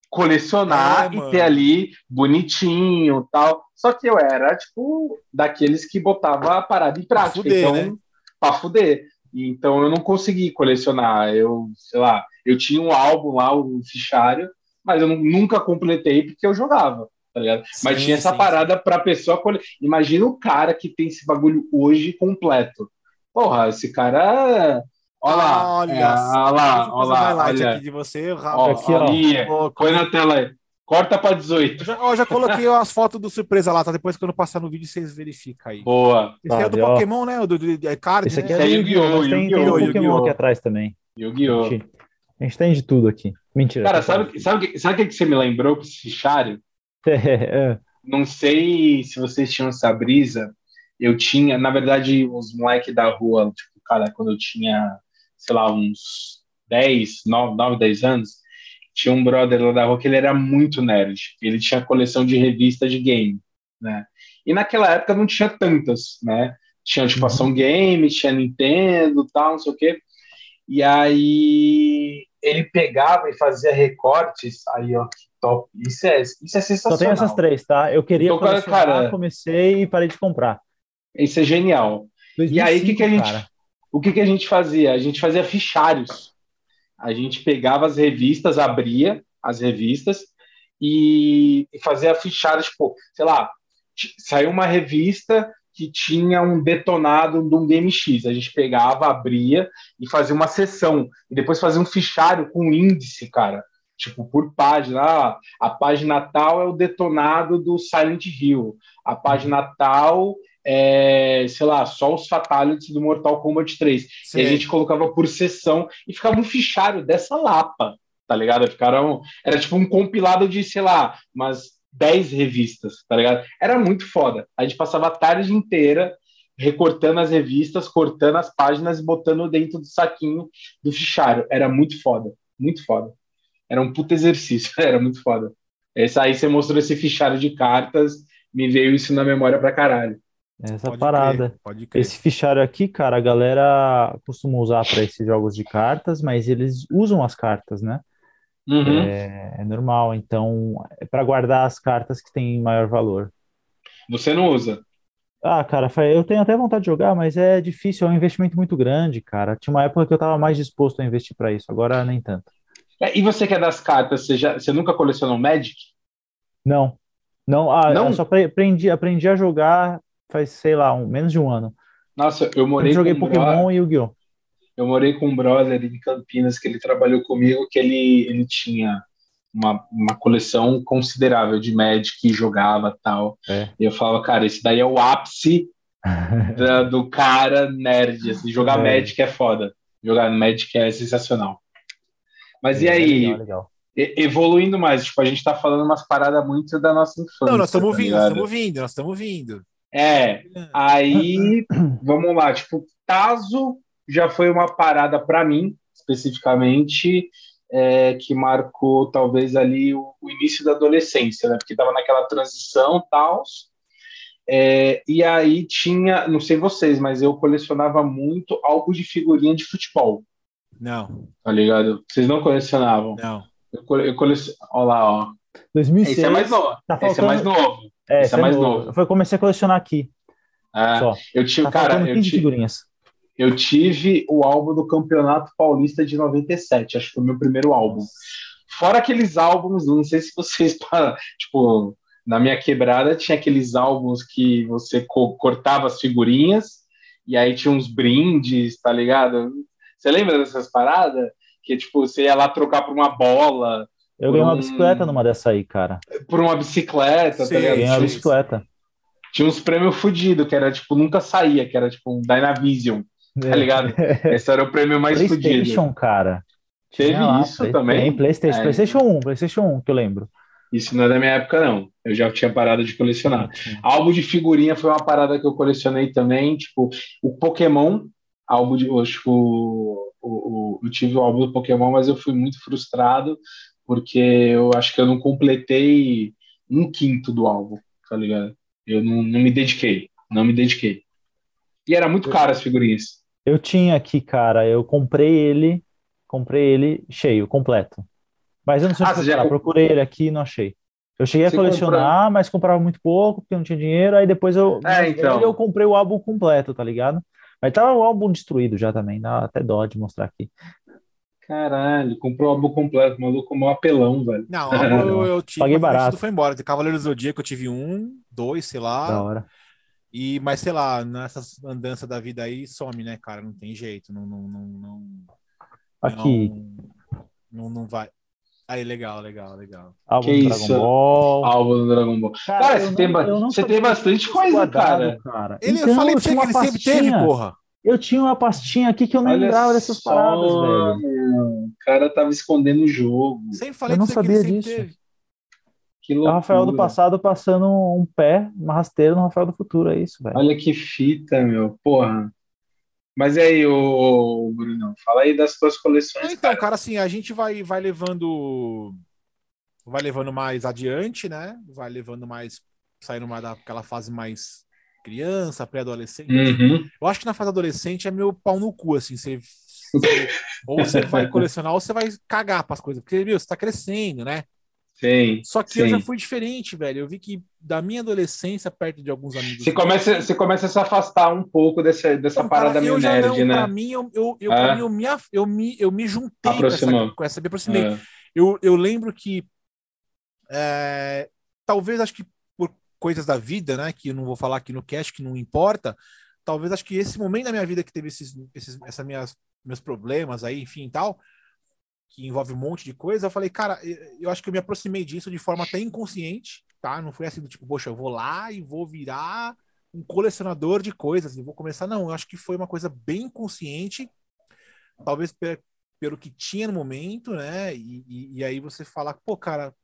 colecionar É, e mano. ter ali bonitinho tal. Só que eu era, tipo, daqueles que botava a parada em prática. fuder, então, né? pra fuder. Então eu não consegui colecionar. Eu, sei lá, eu tinha um álbum lá, um fichário, mas eu nu- nunca completei porque eu jogava. Tá ligado? mas Sim, tinha essa sim, parada pra pessoa. Imagina o cara que tem esse bagulho hoje completo. Porra, esse cara. Olha lá. Olha, é, olha lá, eu olha lá. highlight Olha, aqui de você, ó, Rafa. Aqui, ó. Louco. põe na tela aí. Corta pra 18. Eu já, ó, já coloquei as fotos do surpresa lá, tá? Depois que eu não passar no vídeo, vocês verificam aí. Boa. Esse é o do ó. Pokémon, né? O do, do, do card, Esse aqui né? é do é Yu-Gi-Oh! mas Yu-Gi-Oh! Yu-Gi-Oh! o aqui atrás também. Yu-Gi-Oh! A gente tem de tudo aqui. Mentira. Cara, sabe, sabe, o que- sabe o que você me lembrou com esse fichário? É, Não sei se vocês tinham essa brisa. Eu tinha, na verdade, os moleques da rua, tipo, cara, quando eu tinha, sei lá, uns 10, 9, 9, 10 anos, tinha um brother lá da rua que ele era muito nerd. Ele tinha coleção de revistas de game, né? E naquela época não tinha tantas, né? Tinha, tipo, Uhum. Ação Game, tinha Nintendo, tal, não sei o quê. E aí ele pegava e fazia recortes, aí, ó, que top. Isso é, isso é Só sensacional. tem essas três, tá? Eu queria Então, colecionar, cara- comecei e parei de comprar. Isso é genial. E aí, o que, que a 2005, gente, cara. o que, que a gente fazia? A gente fazia fichários. A gente pegava as revistas, abria as revistas e, e fazia fichários, tipo, sei lá, saiu uma revista que tinha um detonado de um Game X. A gente pegava, abria e fazia uma sessão. E depois fazia um fichário com índice, cara. Tipo, por página. Ah, a página tal é o detonado do Silent Hill. A página tal é, sei lá, só os fatalities do Mortal Kombat 3. E Sei. a gente colocava por sessão e ficava um fichário dessa lapa, tá ligado? Ficaram, era tipo um compilado de, sei lá, umas 10 revistas, tá ligado? Era muito foda. A gente passava a tarde inteira recortando as revistas, cortando as páginas e botando dentro do saquinho do fichário. Era muito foda, muito foda. Era um puto exercício, era muito foda. Esse, aí você mostrou esse fichário de cartas, me veio isso na memória pra caralho. Essa Pode parada. crer, pode crer. Esse fichário aqui, cara, a galera costuma usar para esses jogos de cartas, mas eles usam as cartas, né? Uhum. É, é normal. Então, é para guardar as cartas que têm maior valor. Você não usa. Ah, cara, eu tenho até vontade de jogar, mas é difícil, é um investimento muito grande, cara. Tinha uma época que eu tava mais disposto a investir para isso, agora nem tanto. É, E você que é das cartas, você, já, você nunca colecionou Magic? Não, não, ah, Não? eu só pre- aprendi, aprendi a jogar faz, sei lá, um, menos de um ano. Nossa, eu Eu morei joguei com um Pokémon e Yu-Gi-Oh! Eu morei com um brother em Campinas que ele trabalhou comigo, que ele, ele tinha uma, uma coleção considerável de Magic e jogava tal. É. E eu falava, cara, esse daí é o ápice da- do cara nerd. assim, jogar É. Magic é foda. Jogar Magic é sensacional. Mas e É, aí, legal, legal. e- evoluindo mais, tipo, a gente tá falando umas paradas muito da nossa infância. Não, nós estamos tá vindo, nós estamos vindo, nós estamos vindo. É, aí, vamos lá, tipo, Tazo já foi uma parada para mim, especificamente, é, que marcou talvez ali o, o início da adolescência, né? Porque tava naquela transição tal. É, e aí tinha, não sei vocês, mas eu colecionava muito álbum de figurinha de futebol, Não, tá ligado? Vocês não colecionavam? não. Eu, cole- eu colecionava. Olha lá, ó. 2006. Esse é mais novo. Tá Esse é mais novo. É, esse é esse mais novo. Foi comecei a colecionar aqui, É, só. eu tive, Tá cara, faltando eu 15 tive, figurinhas. Eu tive o álbum do Campeonato Paulista de 97, acho que foi o meu primeiro álbum. Fora aqueles álbuns, não sei se vocês, tipo, na minha quebrada tinha aqueles álbuns que você co- cortava as figurinhas e aí tinha uns brindes, tá ligado? Você lembra dessas paradas? Que, tipo, você ia lá trocar por uma bola, Eu ganhei uma Hum. bicicleta numa dessa aí, cara. por uma bicicleta, Sim, tá ligado? Ganhei uma bicicleta. tinha uns prêmios fodidos, que era, tipo, nunca saía, que era, tipo, um Dynavision, tá ligado? Esse era o prêmio mais fodido. PlayStation, cara. Teve lá, isso Play- também? Tem PlayStation, É. PlayStation 1, PlayStation 1, que eu lembro. Isso não é da minha época, não. Eu já tinha parado de colecionar. Álbum de figurinha foi uma parada que eu colecionei também. Tipo, o Pokémon, álbum de. Eu, acho que o, o, o- eu tive o álbum do Pokémon, mas eu fui muito frustrado, porque eu acho que eu não completei um quinto do álbum, tá ligado? Eu não, não me dediquei, não me dediquei. E era muito caro as figurinhas. Eu tinha aqui, cara, eu comprei ele, comprei ele cheio, completo. Mas eu não sei Ah, você já procurei ele aqui e não achei. Eu cheguei a colecionar, mas comprava muito pouco, porque não tinha dinheiro, aí depois eu, É, então. eu comprei o álbum completo, tá ligado? Mas tava o álbum destruído já também, dá até dó de mostrar aqui. Caralho, comprou o álbum completo, maluco, mó apelão, velho. Não, eu, eu tive, Paguei barato. tudo foi embora. De Cavaleiros do Zodíaco eu tive um, dois, sei Da lá. hora. E, mas sei lá, nessas andanças da vida aí some, né, cara? Não tem jeito. Não, não, não, não, Aqui, não, não, não vai. Aí, legal, legal, legal. álbum Que do isso? Dragon Ball. Álbum do Dragon Ball. Cara, eu você tem você tem bastante coisa, guardado, cara. Ele, Então, eu falei pra você tinha que uma ele sempre teve, pastinha. porra. Eu tinha uma pastinha aqui que eu nem Olha lembrava dessas só, paradas, velho. O cara tava escondendo o jogo. Sempre falei Eu não sabia disso. teve. Que É o loucura. Rafael do passado passando um pé, uma rasteira no Rafael do futuro, é isso, velho. Olha que fita, meu. Porra. Mas e aí, ô, Brunão, fala aí das tuas coleções, então, cara. cara, assim, a gente vai, vai levando. Vai levando mais adiante, né? Vai levando mais. Saindo mais daquela fase mais criança, pré-adolescente. Uhum. Eu acho que na fase adolescente é meu pau no cu, assim. Você, você- ou você vai colecionar ou você vai cagar pras coisas. Porque, meu, você tá crescendo, né? Sim, Só que eu sim. já fui diferente, velho. Eu vi que da minha adolescência, perto de alguns amigos. Você começa, você começa a se afastar um pouco dessa, dessa Então, cara, parada meio eu nerd, não, né? pra mim, eu, eu, eu, pra mim, eu, me, eu, me, eu me juntei com essa, com essa, me aproximei. É. Eu, eu lembro que é, talvez acho que por coisas da vida, né? Que eu não vou falar aqui no cast, que não importa. Talvez acho que esse momento da minha vida que teve esses, esses essas minhas, meus problemas aí, enfim e tal, que envolve um monte de coisa, eu falei, cara, eu, acho que eu me aproximei disso de forma até inconsciente, tá? Não foi assim do tipo, poxa, eu vou lá e vou virar um colecionador de coisas e vou começar. Não, eu acho que foi uma coisa bem consciente, talvez pe- pelo que tinha no momento, né? E, e- e aí você fala, pô, cara,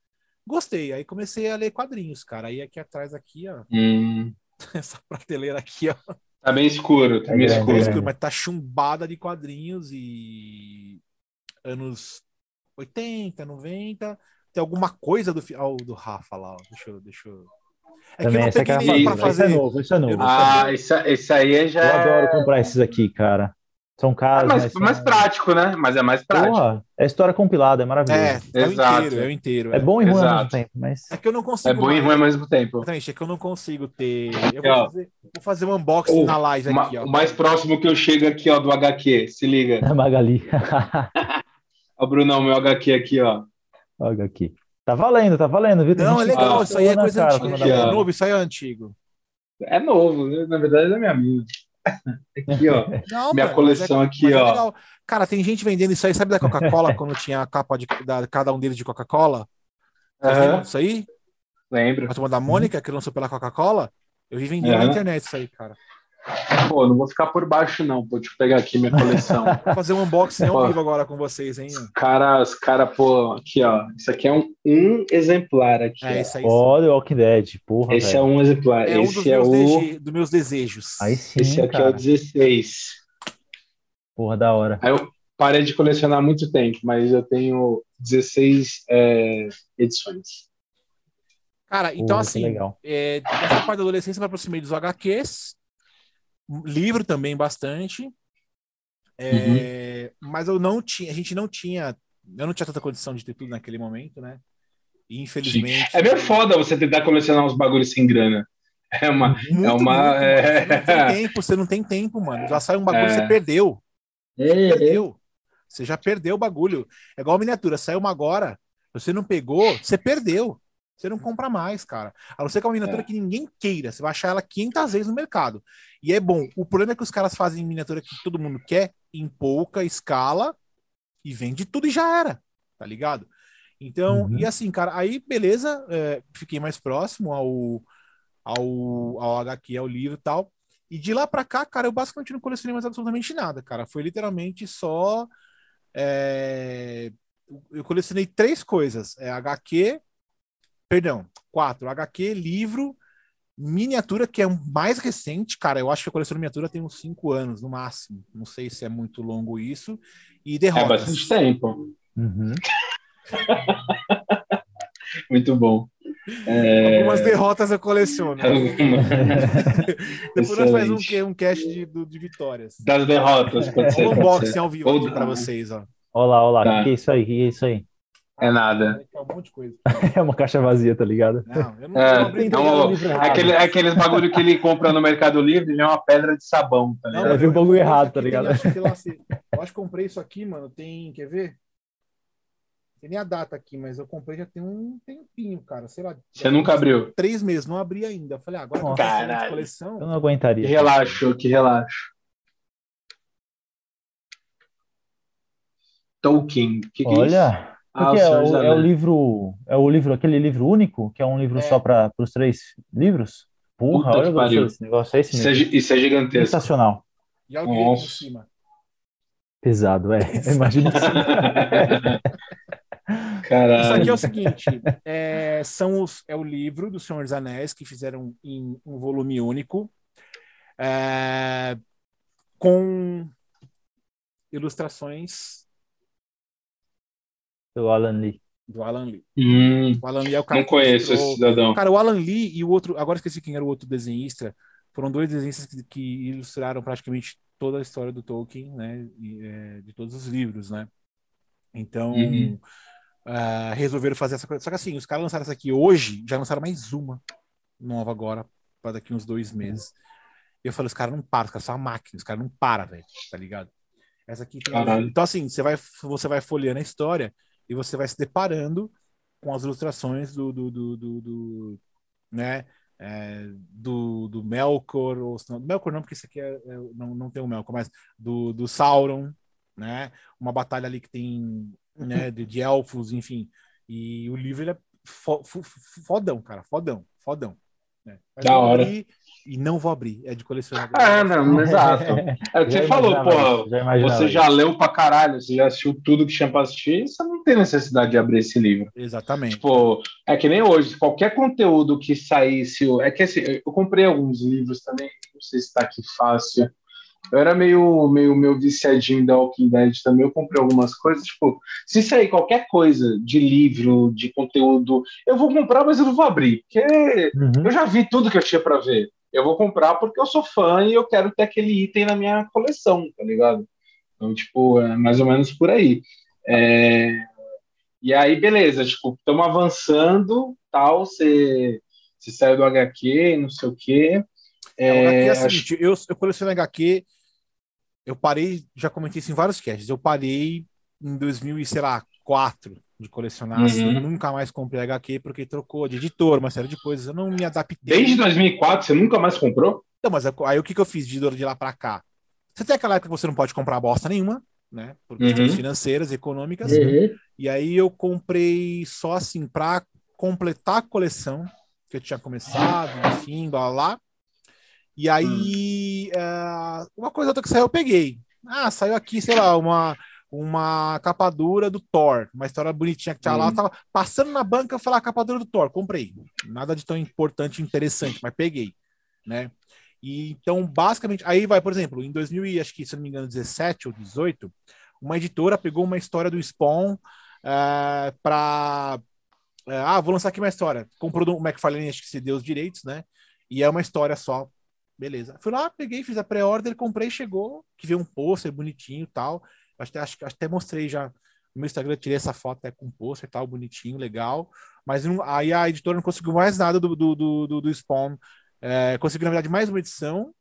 gostei. Aí comecei a ler quadrinhos, cara. Aí aqui atrás, aqui, ó, Hum, essa prateleira aqui, ó, tá bem escuro, tá É bem grande, escuro. é escuro, grande. mas tá chumbada de quadrinhos e anos 80, 90. Tem alguma coisa do, ó, do Rafa lá, ó. Deixa eu. Deixa eu... É que eu Também, não essa aqui é peguei a nem fazenda, pra Isso é fazer. novo, isso é novo. Eu não- Ah, esse, esse aí já Eu é... adoro comprar esses aqui, cara. São É caros, mais, mas são... mais prático, né? Mas é mais prático. Porra, é história compilada, é maravilhoso. É, é o Exato. inteiro, é o inteiro. É bom e ruim ao Exato. mesmo tempo, mas... É que eu não consigo. É bom e mais- ruim ao mesmo tempo. Exatamente, é que eu não consigo ter. Eu vou fazer, vou fazer um unboxing O- na live Ma- aqui, ó. O mais próximo que eu chego aqui, ó, do HQ, se liga. É Magali. Ó, Brunão, meu HQ aqui, ó. Aqui. Tá valendo, tá valendo, viu? Tem Não, é legal, Ah, isso aí é coleciona, coisa cara, antiga. aqui, É novo, isso aí é antigo. É novo, na verdade é minha amiga. Aqui, ó. Não, Minha mano, coleção mas é- aqui, mas é ó. legal. Cara, tem gente vendendo isso aí, sabe da Coca-Cola, quando tinha a capa de da, cada um deles de Coca-Cola? Aham, disso aí? lembro. A turma da Mônica, que lançou pela Coca-Cola? Eu vi vendendo na Aham. internet isso aí, cara. Pô, não vou ficar por baixo, não. Pô, deixa eu pegar aqui minha coleção. Vou fazer um unboxing ao Pô. vivo agora com vocês, hein? os cara, pô, aqui, ó. Isso aqui é um, um exemplar aqui. É isso aí. Ó, The Walking Dead, porra, Esse é velho. um exemplar. É um dos esse é meus, o. dese- dos meus desejos. Aí sim, Esse aqui é cara. o 16. Porra, da hora. Aí eu parei de colecionar há muito tempo, mas eu tenho 16 é, edições. Cara, então Porra, assim, legal. é, nessa parte da adolescência eu me aproximei dos HQs, livro também bastante, é, mas eu não tinha, a gente não tinha, eu não tinha tanta condição de ter tudo naquele momento, né? E, infelizmente. É meio foda você tentar colecionar uns bagulhos sem grana. É uma. Muito, É uma- muito, é. Você não tem tempo, você não tem tempo, mano. Já sai um bagulho, É. você perdeu. Perdeu. Você já perdeu o bagulho. É igual a miniatura, saiu uma agora, você não pegou, você perdeu. Você não compra mais, cara. A não ser que é uma miniatura É. que ninguém queira. Você vai achar ela 500 vezes no mercado. E é bom. O problema é que os caras fazem miniatura que todo mundo quer, em pouca escala, e vende tudo e já era. Tá ligado? Então, Uhum. e assim, cara, aí beleza, é, fiquei mais próximo ao, ao, ao HQ, ao livro e tal. E de lá pra cá, cara, eu basicamente não colecionei mais absolutamente nada, cara. Foi literalmente só. é, Eu colecionei três coisas: é, HQ, perdão, quatro: HQ, livro, miniatura, que é um mais recente, cara. Eu acho que eu coleciono miniatura tem uns cinco anos no máximo. Não sei se é muito longo isso. E É derrotas. bastante tempo. Uhum. Muito bom. É... Algumas derrotas eu coleciono. Depois nós fazemos um, um cast de, de vitórias. Das derrotas, pode ser. Um unboxing ao vivo pra vocês, ó. Olá, olá, o Tá. que, que é isso aí? O que é isso aí? É nada. É um monte de coisa. É uma caixa vazia, tá ligado? Não, eu não, É, eu não abri Tem é, que pegar o livro é errado. aquele, é aqueles bagulho que ele compra no Mercado Livre, ele é uma pedra de sabão, tá Não, ligado? Eu vi um bagulho comprei errado, tá ligado? tem, acho que eu acho que comprei isso aqui, mano. Tem. Quer ver? Tem nem a data aqui, mas eu comprei já tem um tempinho, cara. Sei lá. Você nunca abriu. Três meses, não abri ainda. Eu falei, ah, agora que eu Nossa. Caralho. coleção. Eu não Que aguentaria. relaxo, que relaxo. Tolkien. Que que é isso? Ah, porque é, Senhor dos o, é o livro, é o livro, aquele livro único, que é um livro É. só para os três livros? Porra, Puta olha pariu. desse negócio, é esse Isso é, isso é gigantesco. Sensacional. E alguém em cima. Pesado, é. Imagina isso. Isso Caralho. aqui é o seguinte: é, são os, é o livro do Senhor dos Anéis que fizeram em um volume único, é, com ilustrações do Alan Lee. do Alan Lee. Hum, O Alan Lee é o cara não conheço esse cidadão. Cara, o Alan Lee e o outro, agora esqueci quem era o outro desenhista, foram dois desenhistas que, que ilustraram praticamente toda a história do Tolkien, né, e, é, de todos os livros, né. Então, Uhum. ah, resolveram fazer essa coisa. Só que assim, os caras lançaram essa aqui hoje, já lançaram mais uma nova agora, para daqui uns dois meses. E eu falei, os caras não param, os caras são uma máquina, os caras não param, velho, tá ligado? Essa aqui tem. Então, assim, você vai, você vai folheando a história e você vai se deparando com as ilustrações do, do, do, do- do, né, é, do, do Melkor, ou não, do Melkor não, porque isso aqui é, é- não, não tem o Melkor, mas do, do Sauron, né, uma batalha ali que tem, né, de, de elfos, enfim, e o livro ele é fo- fo- fodão, cara, fodão, fodão. Né? Mas Da hora. abrir E não vou abrir, é de colecionador. Ah, não, exato. É o que você falou, pô. já Você isso. já leu pra caralho, você já assistiu tudo que tinha pra assistir, você não tem necessidade de abrir esse livro. Exatamente. Tipo, é que nem hoje, qualquer conteúdo que saísse. É que assim, eu comprei alguns livros também, não sei se tá aqui fácil. Eu era meio, meio, meio viciadinho da Walking Dead também, eu comprei algumas coisas, tipo, se sair qualquer coisa de livro, de conteúdo, eu vou comprar, mas eu não vou abrir, porque Uhum. eu já vi tudo que eu tinha para ver. Eu vou comprar porque eu sou fã e eu quero ter aquele item na minha coleção, tá ligado? Então, tipo, é mais ou menos por aí. É, E aí, beleza, tipo, estamos avançando, tal, você, saiu do HQ, não sei o quê. É, o HQ é É, acho- seguinte, eu, eu coleciono HQ, eu parei, já comentei isso em vários casts, eu parei em 2000 e, sei lá, 4 de colecionar, assim, Uhum. nunca mais comprei HQ porque trocou de editor, uma série de coisas, eu não me adaptei. Desde 2004, você nunca mais comprou? Então, mas aí o que, que eu fiz de de lá pra cá? Você tem aquela época que você não pode comprar bosta nenhuma, né? Por questões Uhum. financeiras, econômicas. Uhum. E aí eu comprei só assim pra completar a coleção que eu tinha começado, enfim, blá blá. blá. E aí, ah, uma coisa ou outra que saiu, eu peguei. Ah, saiu aqui, sei lá, uma, uma capa dura do Thor, uma história bonitinha que tinha lá. Hum. Eu tava passando na banca, eu falei, ah, capa dura do Thor, comprei. Nada de tão importante e interessante, mas peguei, né? E então, basicamente, aí vai, por exemplo, em 2000, e acho que, se não me engano, 17 ou 18, uma editora pegou uma história do Spawn eh, para ah, vou lançar aqui uma história. Comprou do McFarlane, acho que se deu os direitos, né? E é uma história só. Beleza. Fui lá, peguei, fiz a pré-order, comprei, chegou, que veio um pôster bonitinho e tal. Acho, que- acho, até mostrei já no meu Instagram, tirei essa foto até com pôster e tal, bonitinho, legal. Mas não- aí a editora não conseguiu mais nada do, do, do, do, Spawn. É, conseguiu, na verdade, mais uma edição.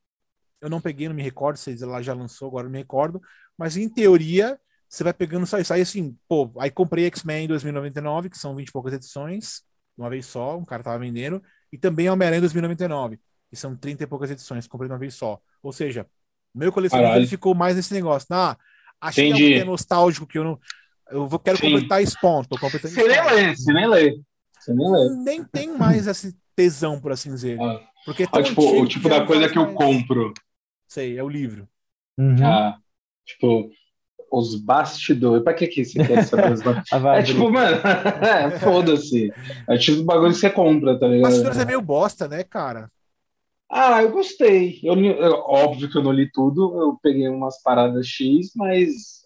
Eu não peguei, não me recordo se ela já lançou, agora não me recordo. Mas em teoria, você vai pegando só isso. Aí assim, pô, aí comprei X-Men em 2099, que são 20 e poucas edições, uma vez só, um cara tava vendendo, e também Homem-Aranha em 2099, que são 30 e poucas edições, comprei uma vez só. Ou seja, meu colecionador ficou mais nesse negócio. Ah, achei Entendi. algo que é nostálgico, que eu não. Eu vou, quero Sim. completar Spawn, tô completando Você nem lê, você nem lê. Você nem lê. Nem tem mais esse tesão, por assim dizer. Ah, Porque é ah, tipo, o tipo da coisa que eu mais. compro. Sei, é o livro. Uhum. Ah, tipo, os bastidores. Pra que que você quer saber os bastidores? Vai É tipo, mano, é, foda-se. É tipo o bagulho que você compra, tá ligado? Bastidores é meio bosta, né, cara? Ah, eu gostei. Eu, eu- óbvio que eu não li tudo, eu peguei umas paradas X, mas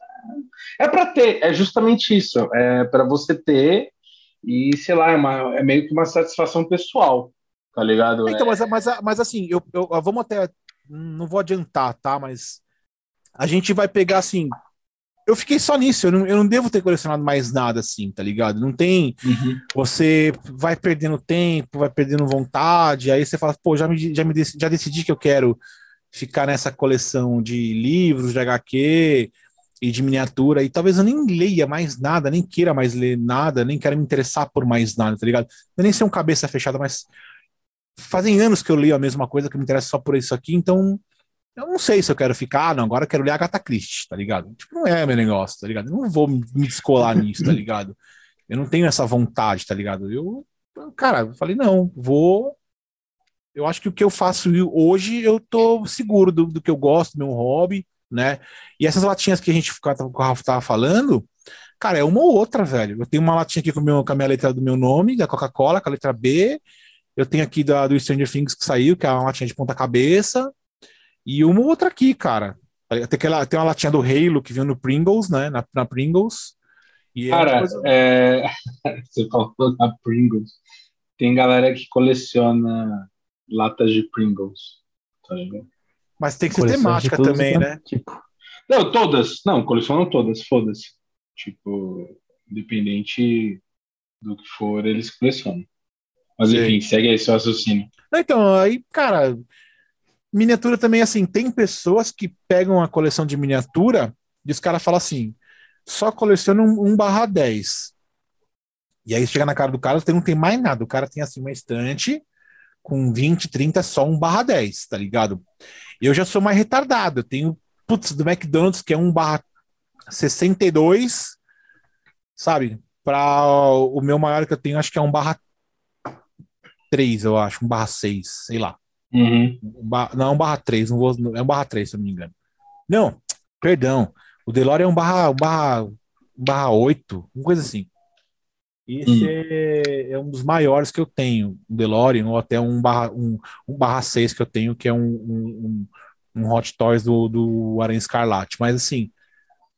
é pra ter, é justamente isso. É pra você ter E, sei lá, é, uma, é meio que uma satisfação pessoal, tá ligado? Então, é... mas, mas, mas assim, eu, eu, vamos até. Não vou adiantar, tá? Mas a gente vai pegar assim. Eu fiquei só nisso, eu não, eu não devo ter colecionado mais nada assim, tá ligado? Não tem. Uhum. Você vai perdendo tempo, vai perdendo vontade, aí você fala, pô, já, me, já, me já decidi que eu quero ficar nessa coleção de livros, de HQ e de miniatura, e talvez eu nem leia mais nada, nem queira mais ler nada, nem quero me interessar por mais nada, tá ligado? Eu nem ser um cabeça fechada, mas fazem anos que eu leio a mesma coisa, que me interessa só por isso aqui, então eu não sei se eu quero ficar, ah, não, agora eu quero ler Agatha Christie, tá ligado? Tipo, não é meu negócio, tá ligado? Eu não vou me descolar nisso, tá ligado? Eu não tenho essa vontade, tá ligado? Eu, cara, eu falei, não, vou. Eu acho que o que eu faço hoje, eu tô seguro do, do que eu gosto, do meu hobby, né? E essas latinhas que a gente que o Rafa tava falando, cara, é uma ou outra, velho. Eu tenho uma latinha aqui com, meu, com a minha letra do meu nome, da Coca-Cola, com a letra B. Eu tenho aqui da, do Stranger Things que saiu, que é uma latinha de ponta-cabeça. E uma outra aqui, cara. Tem, aquela, tem uma latinha do Halo que viu no Pringles, né? Na, na Pringles. E é cara, coisa... é... você falou na Pringles. Tem galera que coleciona latas de Pringles. Tá Mas tem que ser temática também, né? né? Tipo... Não, todas. Não, colecionam todas, foda-se. Tipo, independente do que for, eles colecionam. Mas Sim. enfim, segue aí seu raciocínio. Então, aí, cara, Miniatura também, assim, tem pessoas que pegam a coleção de miniatura e os caras falam assim, só coleciona um, barra 10. E aí chega na cara do cara, não tem mais nada. O cara tem assim uma estante com 20, 30, só um barra 10, tá ligado? Eu já sou mais retardado. Eu tenho, putz, do McDonald's, que é um barra 62, sabe? Para o meu maior que eu tenho, acho que é um barra 3, eu acho, um barra 6, sei lá. Uhum. Não, é um barra 3, não vou, é um barra 3, se eu não me engano. Não, perdão. O Delore é um barra, um barra, um barra 8, uma coisa assim. Esse hum. é, é, um dos maiores que eu tenho, um DeLorean, ou até um barra, um, um barra 6 que eu tenho, que é um, um, um Hot Toys do, do Aranha Escarlate. Mas assim.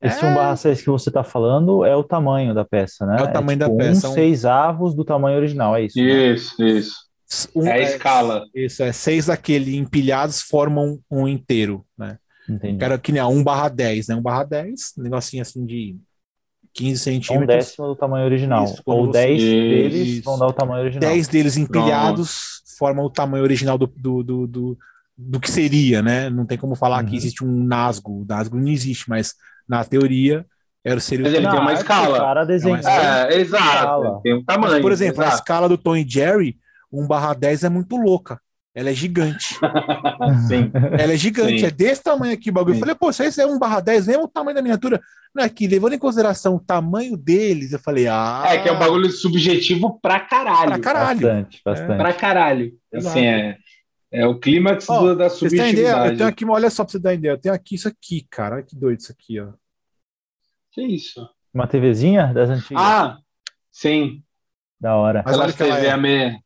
Esse é... 1 barra 6 que você está falando é o tamanho da peça, né? É o tamanho é, tipo, da peça. Um, um seis avos do tamanho original, é isso? Isso, né? isso. Um, é a escala. Isso, é seis daquele empilhados formam um inteiro, né? Entendi. Quero que nem 1 barra 10, né? 1 barra 10, um negocinho assim de 15 centímetros. Um décimo do tamanho original. Isso, Ou 10 deles isso. vão dar o tamanho original. 10 deles empilhados Pronto. formam o tamanho original do, do, do, do, do que seria, né? Não tem como falar uhum. que existe um nasgo. O nasgo não existe, mas na teoria era seria Mas ele tem uma escala. O cara desenha. É, exato. Tem um tamanho. Mas, por exemplo, exato. a escala do Tom e Jerry 1 barra 10 é muito louca. Ela é gigante. Sim. Ela é gigante, Sim. é desse tamanho aqui o bagulho. Sim. Eu falei, pô, se esse é 1 barra 10, mesmo o tamanho da miniatura. Não é que, levando em consideração o tamanho deles, eu falei, ah. É que é um bagulho subjetivo pra caralho. Pra caralho. Bastante, bastante. É. Pra caralho. Assim, é, é o clímax oh, da subjetividade. Eu tenho aqui, olha só pra você dar ideia, eu tenho aqui isso aqui, cara. Olha que doido isso aqui, ó. Que isso? Uma TVzinha das antigas? Ah, sim. Da hora. Mas olha que TV é. meia.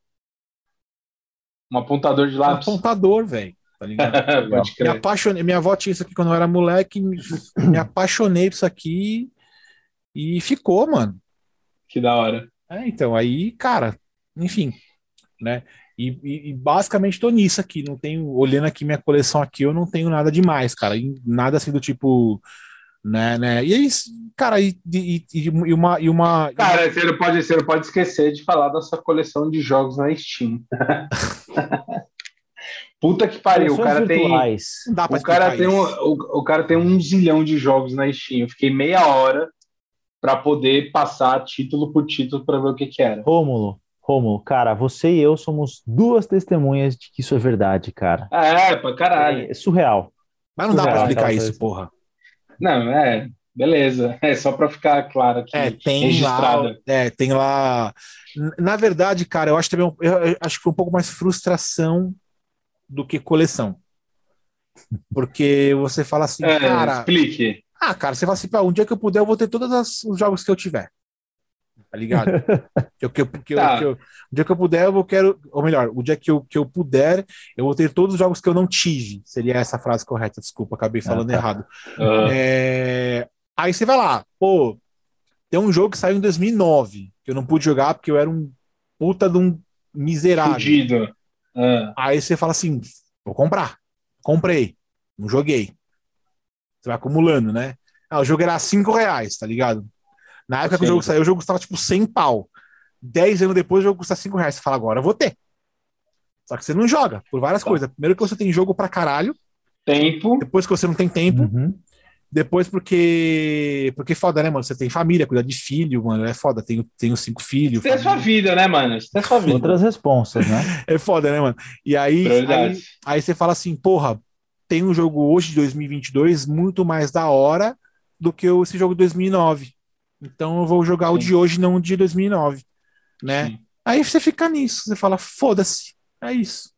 Um apontador de lápis. Um apontador, velho. Tá ligado? Me apaixonei. Minha avó tinha isso aqui quando eu era moleque. Me, me apaixonei por isso aqui e ficou, mano. Que da hora. É, então, aí, cara, enfim, né? E, e, e, basicamente tô nisso aqui. Não tenho, olhando aqui minha coleção aqui, eu não tenho nada demais, cara. nada assim do tipo né, né? E aí, cara, e, e, e, uma, e uma. Cara, você não, pode, você não pode esquecer de falar da sua coleção de jogos na Steam. Puta que pariu, o cara virtuais. tem. o cara tem um, o, o, cara tem um zilhão de jogos na Steam. Eu fiquei meia hora para poder passar título por título para ver o que, que era. Rômulo, Rômulo, cara, você e eu somos duas testemunhas de que isso é verdade, cara. É, pra caralho. É surreal. Mas não surreal, dá pra explicar isso, porra. Não, é, beleza. É só para ficar claro aqui. É, tem registrado. lá. É, tem lá. Na verdade, cara, eu acho também. Eu acho que foi um pouco mais frustração do que coleção. Porque você fala assim, é, cara. Explique. Ah, cara, você fala assim, um dia que eu puder, eu vou ter todos os jogos que eu tiver. Tá ligado? que, que, que, tá. que eu, o dia que eu puder, eu quero. Ou melhor, o dia que eu, que eu puder, eu vou ter todos os jogos que eu não tive. Seria essa frase correta, desculpa, acabei ah, falando ah, tá. errado. Uhum. É, aí você vai lá, pô, tem um jogo que saiu em 2009. que eu não pude jogar porque eu era um puta de um miserável. Fudido. Ah, Aí você fala assim: vou comprar. Comprei. Não joguei. Você vai acumulando, né? Ah, o jogo era 5 reais, tá ligado? Na época que o Sim. jogo saiu, o jogo custava tipo 100 pau. 10 anos depois, o jogo custa 5 reais. Você fala, agora eu vou ter. Só que você não joga, por várias Tá. coisas. Primeiro que você tem jogo pra caralho, tempo. depois que você não tem tempo, Uhum. depois porque. Porque foda, né, mano? Você tem família, cuidar de filho, mano. É foda. Tenho, tenho cinco filhos. Você tem a sua família. vida, né, mano? Você tem a sua vida. Outras responsas, né? É foda, né, mano? E aí, aí, aí você fala assim, porra, tem um jogo hoje de 2022 muito mais da hora do que esse jogo de 2009. Então eu vou jogar o Sim. de hoje, não o de 2009, né? Sim. Aí você fica nisso, você fala, foda-se, é isso,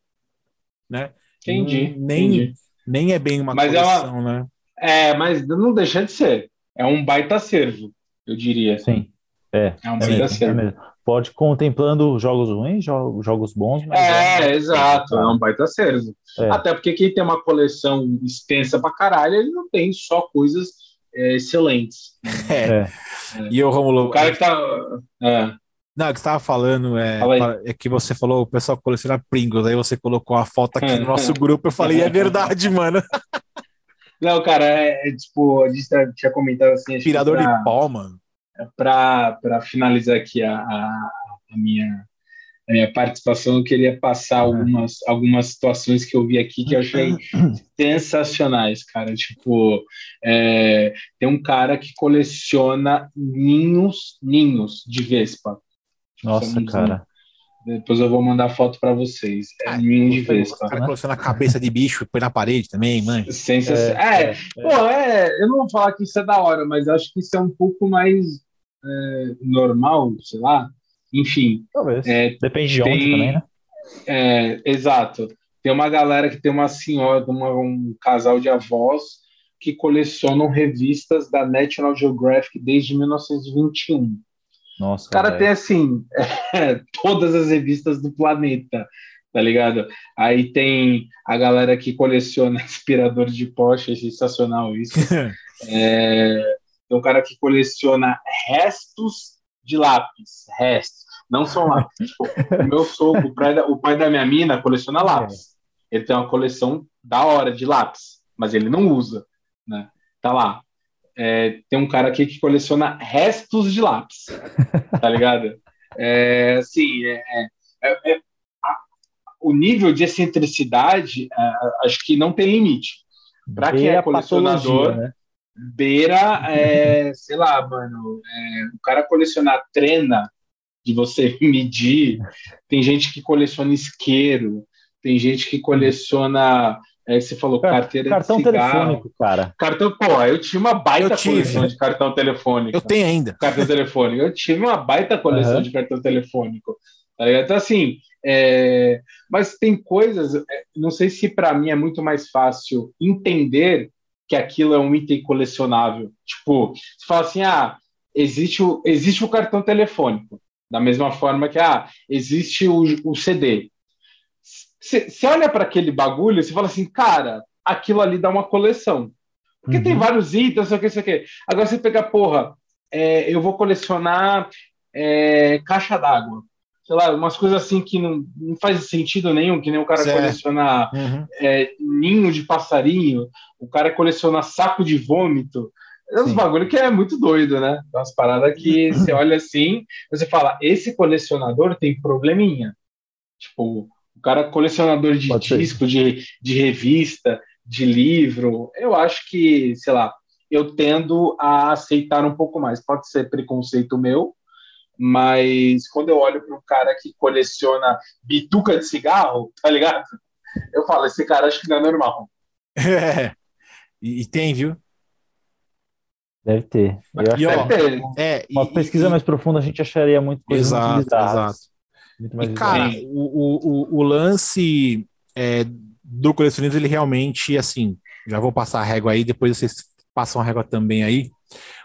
né? Entendi. Nem, entendi. nem é bem uma Mas é uma- coleção, né? É, mas não deixa de ser. É um baita acervo, eu diria. Sim. É, É um é baita mesmo, é acervo. mesmo. Pode ir contemplando jogos ruins, jo- jogos bons, mas É, exato, é um baita acervo. É. Até porque quem tem uma coleção extensa pra caralho, ele não tem só coisas é, excelentes. É. É. E eu, Romulo, O cara que tá. é, não, o que você tava falando é, é que você falou, o pessoal coleciona Pringles, aí você colocou a foto aqui no nosso grupo, eu falei, é verdade, mano. Não, cara, é, é, tipo, a gente tá- tinha comentado assim. Aspirador pra- de pó, mano. para finalizar aqui a, a, a minha, a minha participação, eu queria passar algumas, algumas situações que eu vi aqui que eu achei sensacionais, cara. Tipo, é, tem um cara que coleciona ninhos, ninhos de Vespa. Nossa, Somos cara. Depois eu vou mandar foto para vocês. É Ah, ninho de gostei, O Vespa. cara coleciona a cabeça de bicho e põe na parede também, mano. Sensacional. É, Pô, é, eu não vou falar que isso é da hora, mas acho que isso é um pouco mais é, normal, sei lá. Enfim, Talvez. é, Depende de onde tem- também, né? É, exato. Tem uma galera que tem uma senhora, uma- um casal de avós que colecionam revistas da National Geographic desde 1921. Nossa, O cara velho. tem, assim, todas as revistas do planeta, tá ligado? Aí tem a galera que coleciona aspirador de Porsche, é sensacional isso. É, tem um cara que coleciona restos de lápis, restos, não são lápis. Tipo, o meu sogro, o pai, da, o pai da minha mina, coleciona lápis. Ele tem uma coleção da hora de lápis, mas ele não usa, né? Tá lá. É, tem um cara aqui que coleciona restos de lápis, tá ligado? É, assim, é, é- é- o nível de excentricidade, é, acho que não tem limite. Pra quem é colecionador, né? Beira, é, sei lá, mano, é, o cara colecionar trena de você medir, tem gente que coleciona isqueiro, tem gente que coleciona, é, você falou, Car- carteira Cartão de cigarro. telefônico, cara. Cartão, pô, eu tinha uma baita coleção de cartão telefônico. Eu tenho ainda. Cartão telefônico. Eu tive uma baita coleção Aham. de cartão telefônico. Tá ligado? Então, assim, é, mas tem coisas, é, não sei se para mim é muito mais fácil entender que aquilo é um item colecionável. Tipo, você fala assim, ah, existe o, existe o cartão telefônico, da mesma forma que, ah, existe o, o CD. Você olha para aquele bagulho e você fala assim, cara, aquilo ali dá uma coleção. Porque Uhum. tem vários itens, sei o que, sei o que. Agora você pega, porra, é, eu vou colecionar é, caixa d'água. Sei lá, umas coisas assim que não, não faz sentido nenhum, que nem o cara Certo. colecionar Uhum. é, ninho de passarinho, o cara coleciona saco de vômito. É uns Sim. bagulho que é muito doido, né? Umas paradas que você olha assim, você fala, esse colecionador tem probleminha. Tipo, o cara colecionador de Pode ser. disco, de, de revista, de livro, eu acho que, sei lá, eu tendo a aceitar um pouco mais. Pode ser preconceito meu, mas quando eu olho para um cara que coleciona bituca de cigarro, tá ligado? Eu falo, esse cara acho que não é normal. É. E, e tem, viu? Deve ter. Eu acho E, ó, que Deve ter. É, uma e- pesquisa e- mais profunda a gente acharia muito coisas Exato, muito bizarras. exato. Muito mais E, cara, o, o, o, lance é, do colecionismo, ele realmente, assim, já vou passar a régua aí, depois vocês passam a régua também aí.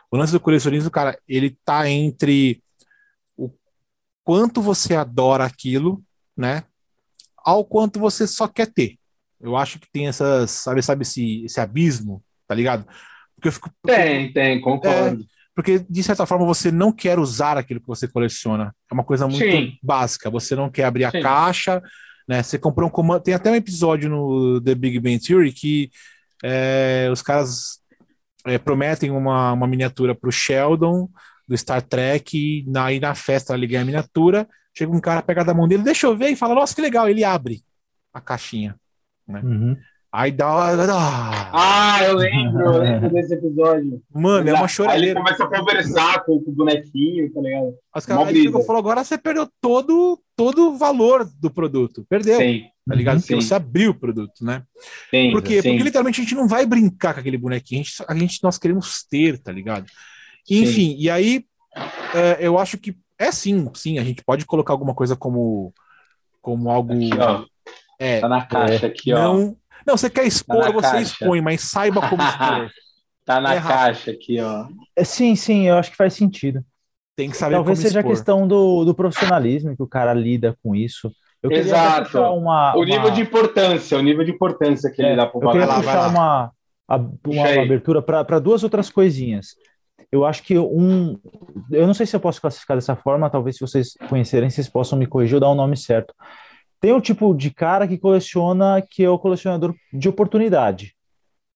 O lance do colecionismo, cara, ele tá entre quanto você adora aquilo, né, ao quanto você só quer ter. Eu acho que tem essas, sabe, sabe esse, esse abismo, tá ligado? Porque eu fico, Tem, tem, concordo. porque de certa forma você não quer usar aquilo que você coleciona. É uma coisa muito Sim. básica. Você não quer abrir a Sim. caixa, né? Você comprou um comando. Tem até um episódio no The Big Bang Theory que é, os caras é, prometem uma, uma miniatura pro Sheldon do Star Trek e na, aí na festa ganha a miniatura. Chega um cara, pega da mão dele, deixa eu ver e fala: Nossa, que legal. Ele abre a caixinha. Uhum. Aí dá. Ah, Ah, eu lembro, eu lembro desse episódio. mano, é uma Aí ele choradeira. começa a conversar com, o bonequinho, tá ligado? Os caras aí chegou brisa. falou: agora você perdeu todo, todo o valor do produto. Perdeu, Sim, tá ligado? Porque Sim. você abriu o produto, né? sim. Por quê? sim. Porque literalmente a gente não vai brincar com aquele bonequinho, a gente, a gente nós queremos ter, tá ligado? Sim. Enfim, e aí é, eu acho que é sim, sim, a gente pode colocar alguma coisa como, como algo. Aqui, ó. é, Tá na caixa aqui, ó. não, não, você quer expor, na você caixa. expõe, mas saiba como expor. Tá na É, caixa aqui, ó. É, Sim, sim, eu acho que faz sentido. Tem que saber Talvez como seja a questão do, do profissionalismo que o cara lida com isso. Eu Exato. uma, O uma- nível de importância, o nível de importância que é, ele dá pro eu queria lá, puxar uma, a- uma, aí. abertura para duas outras coisinhas. Eu acho que um. Eu não sei se eu posso classificar dessa forma, talvez se vocês conhecerem, vocês possam me corrigir ou dar o nome certo. Tem o tipo de cara que coleciona, que é o colecionador de oportunidade.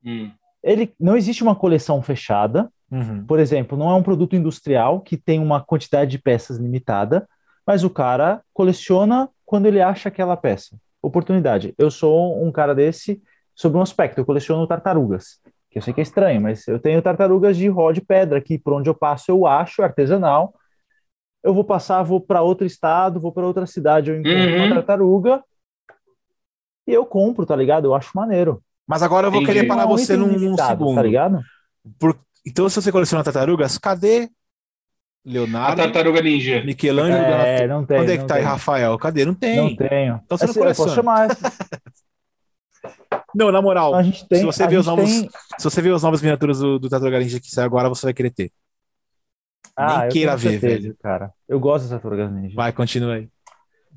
Hum. Ele não existe uma coleção fechada, Uhum. por exemplo, não é um produto industrial que tem uma quantidade de peças limitada, mas o cara coleciona quando ele acha aquela peça. Oportunidade. Eu sou um cara desse sobre um aspecto, eu coleciono tartarugas, eu sei que é estranho, mas eu tenho tartarugas de ró de pedra que por onde eu passo eu acho artesanal. Eu vou passar, vou para outro estado, vou para outra cidade, eu encontro Uhum. uma tartaruga e eu compro, tá ligado? Eu acho maneiro. Mas agora eu vou Entendi. querer parar é você item num, num limitado, segundo. Tá ligado? Por- Então, se você coleciona tartarugas, cadê A Leonardo, tartaruga ninja. Michelangelo, É, não tem. Onde é que tá aí. Rafael? Cadê? Não tem. Não tenho. Então você não Assim, eu posso coleciona. chamar. Não, na moral, A gente tem. se você a vê os gente novos, tem- se você vê as novas miniaturas do, do Tartaruga Ninja que sai agora, você vai querer ter. Ah, Nem eu queira ver, certeza, velho. cara. Eu gosto dessa Tartarugas Ninja. Vai, continua aí.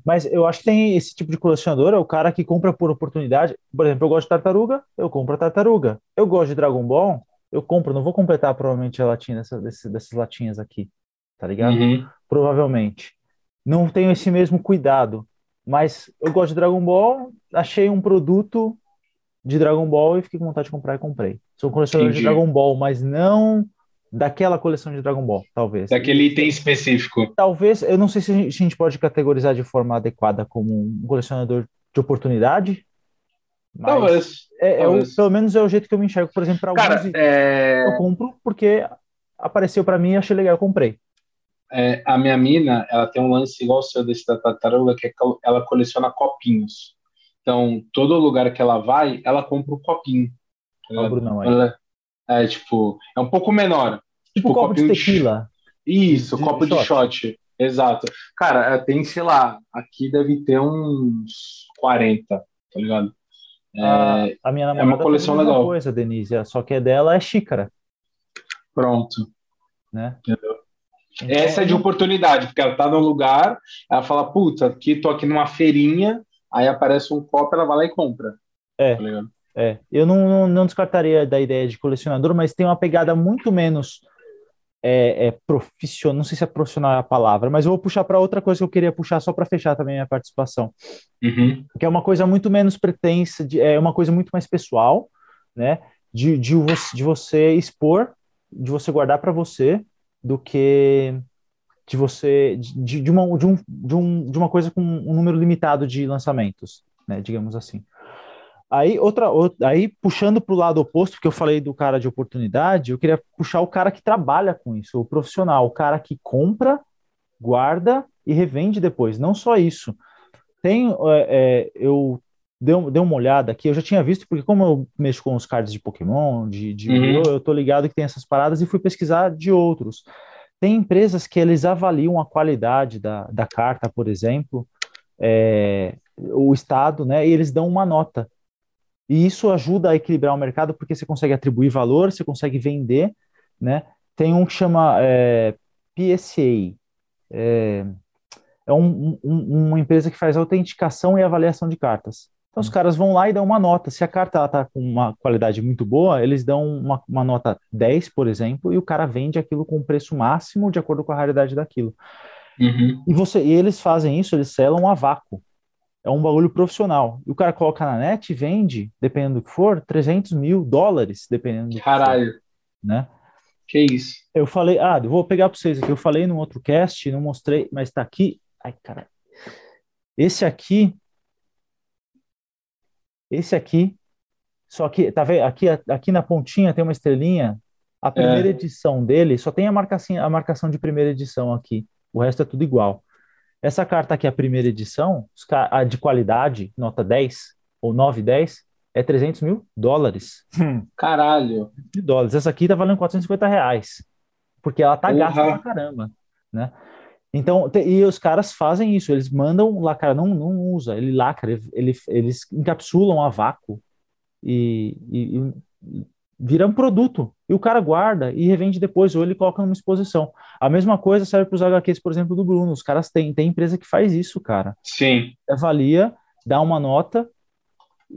Mas eu acho que tem esse tipo de colecionador, é o cara que compra por oportunidade. Por exemplo, eu gosto de tartaruga, eu compro a tartaruga. Eu gosto de Dragon Ball, eu compro. Não vou completar provavelmente a latinha dessa, desse- dessas latinhas aqui, tá ligado? Uhum. Provavelmente. Não tenho esse mesmo cuidado. Mas eu gosto de Dragon Ball, achei um produto de Dragon Ball e fiquei com vontade de comprar e comprei. Sou um colecionador Entendi. de Dragon Ball, mas não daquela coleção de Dragon Ball, talvez. Daquele item específico. Talvez, eu não sei se a gente, pode categorizar de forma adequada como um colecionador de oportunidade, mas Talvez. é, é o- talvez. pelo menos é o jeito que eu me enxergo. Por exemplo, para alguns Cara, é, eu compro porque apareceu para mim e achei legal, eu comprei. é, a minha mina, ela tem um lance igual o seu desse da tartaruga, que é que ela coleciona copinhos. Então, todo lugar que ela vai, ela compra um copinho. o ligado? Brunão aí. Ela- é, tipo, é um pouco menor. Tipo copo de copinho tequila. Isso, De- copo de de shot. Exato. Cara, é, tem, sei lá, aqui deve ter uns 40, tá ligado? É, A, a minha namorada uma coleção legal. coisa, Denise, só que a dela é xícara, pronto. né? Entendeu? Então, Essa é de oportunidade, porque ela tá num lugar, ela fala, puta, aqui, tô aqui numa feirinha, aí aparece um copo, ela vai lá e compra. É. Tá? É, eu não, não, não descartaria da ideia de colecionador, mas tem uma pegada muito menos é, é, profissional, não sei se é profissional é a palavra, mas eu vou puxar para outra coisa que eu queria puxar só para fechar também a minha participação, Uhum. que é uma coisa muito menos pretensa, de, é uma coisa muito mais pessoal, né? De, de, vo- de você expor, de você guardar para você, do que de você de, de, uma, de, um, de, um, de uma coisa com um número limitado de lançamentos, né? Digamos assim. Aí, outra, outra, aí puxando para o lado oposto, porque eu falei do cara de oportunidade, eu queria puxar o cara que trabalha com isso, o profissional, o cara que compra, guarda e revende depois. Não só isso. Tem, é, é, eu dei, dei uma olhada aqui, eu já tinha visto, porque como eu mexo com os cards de Pokémon, de, de Uhum. Yu-Gi-Oh!, eu tô ligado que tem essas paradas e fui pesquisar de outros. Tem empresas que eles avaliam a qualidade da, da carta, por exemplo, é, o estado, né, e eles dão uma nota. E isso ajuda a equilibrar o mercado porque você consegue atribuir valor, você consegue vender, né? Tem um que chama é, PSA, é, é um- um- uma empresa que faz autenticação e avaliação de cartas. Então os caras vão lá e dão uma nota. Se a carta está com uma qualidade muito boa, eles dão uma, uma, nota 10, por exemplo, e o cara vende aquilo com o preço máximo de acordo com a raridade daquilo. Uhum. E, você, e eles fazem isso, eles selam a vácuo. É um bagulho profissional. E o cara coloca na net e vende, dependendo do que for, 300 mil dólares, dependendo do Caralho. que for. Né? Que isso. Eu falei, ah, eu vou pegar para vocês aqui. Eu falei num outro cast, não mostrei, mas está aqui. Ai, cara. Esse aqui esse aqui, só que, tá vendo? Aqui, aqui na pontinha tem uma estrelinha. A primeira é. edição dele só tem a marcação, a marcação de primeira edição aqui. O resto é tudo igual. Essa carta aqui, a primeira edição, a de qualidade, nota 10 ou 9, 10, é 300 mil dólares. Hum. Caralho. De dólares. Essa aqui tá valendo 450 reais. Porque ela tá gasta pra caramba, né? Então, te, e os caras fazem isso, eles mandam lacrar, não, não usa, ele lacra, ele, eles encapsulam a vácuo e, e, e vira um produto. E o cara guarda e revende depois, ou ele coloca numa exposição. A mesma coisa serve para os HQs, por exemplo, do Bruno. Os caras têm, tem empresa que faz isso, cara. Sim. Avalia, dá uma nota,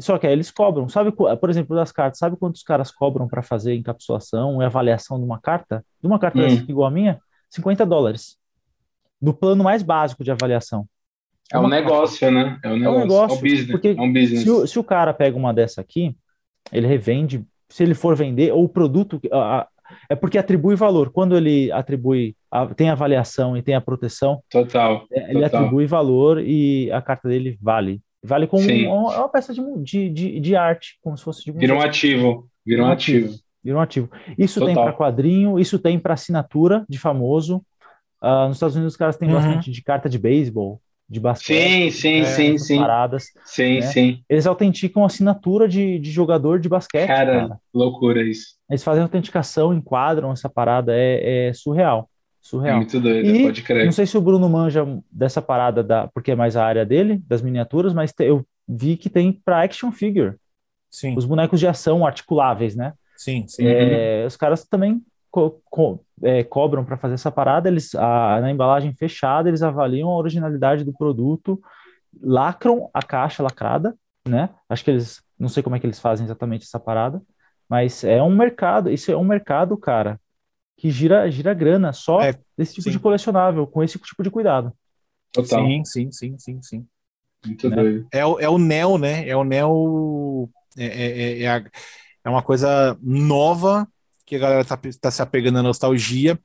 só que aí eles cobram. Sabe, por exemplo, das cartas, sabe quantos caras cobram para fazer encapsulação e avaliação de uma carta? De uma carta hum. igual a minha? 50 dólares no plano mais básico de avaliação. É um negócio, né? É um negócio, é um, negócio, é um business. Porque é um business. Se, o, se o cara pega uma dessa aqui, ele revende, se ele for vender, ou o produto, a, é porque atribui valor. Quando ele atribui, a, tem avaliação e tem a proteção, total, é, ele total. atribui valor e a carta dele vale. Vale como uma, uma, peça de, de, de, arte, como se fosse de Vira um ativo. Vira um ativo. Vira um ativo. Isso total. tem para quadrinho, isso tem para assinatura de famoso. Uh, nos Estados Unidos, os caras têm uhum. bastante de carta de beisebol, de basquete. Sim, sim, é, sim, sim. Paradas. Sim, né? sim. Eles autenticam assinatura de, de jogador de basquete. Cara, cara, loucura isso. Eles fazem autenticação, enquadram essa parada, é, é surreal. Surreal. Muito doido, e, pode crer. Não sei se o Bruno manja dessa parada, da, porque é mais a área dele, das miniaturas, mas te, eu vi que tem para action figure. Sim. Os bonecos de ação articuláveis, né? Sim, sim. É, os caras também co co é, cobram para fazer essa parada, eles a, na embalagem fechada, eles avaliam a originalidade do produto, lacram a caixa lacrada, né? Acho que eles, não sei como é que eles fazem exatamente essa parada, mas é um mercado, isso é um mercado, cara, que gira, gira grana só é, desse tipo sim. de colecionável, com esse tipo de cuidado. Total. Sim, sim, sim, sim, sim. Muito né? doido. É, o, é o Neo, né? É o Neo. É, é, é, a, é uma coisa nova que a galera tá, tá se apegando à nostalgia,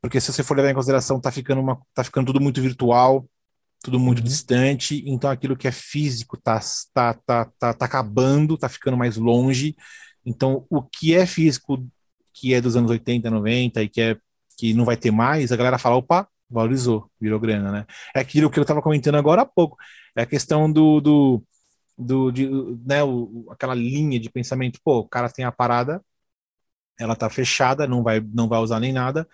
porque se você for levar em consideração, tá ficando, uma, tá ficando tudo muito virtual, tudo muito uhum. distante, então aquilo que é físico tá, tá, tá, tá, tá acabando, tá ficando mais longe. Então, o que é físico, que é dos anos 80, 90 e que, é, que não vai ter mais, a galera fala, opa, valorizou, virou grana, né? É aquilo que eu estava comentando agora há pouco, é a questão do, do, do de, né, o, aquela linha de pensamento, pô, o cara tem a parada, ela tá fechada, não vai, não vai usar nem nada.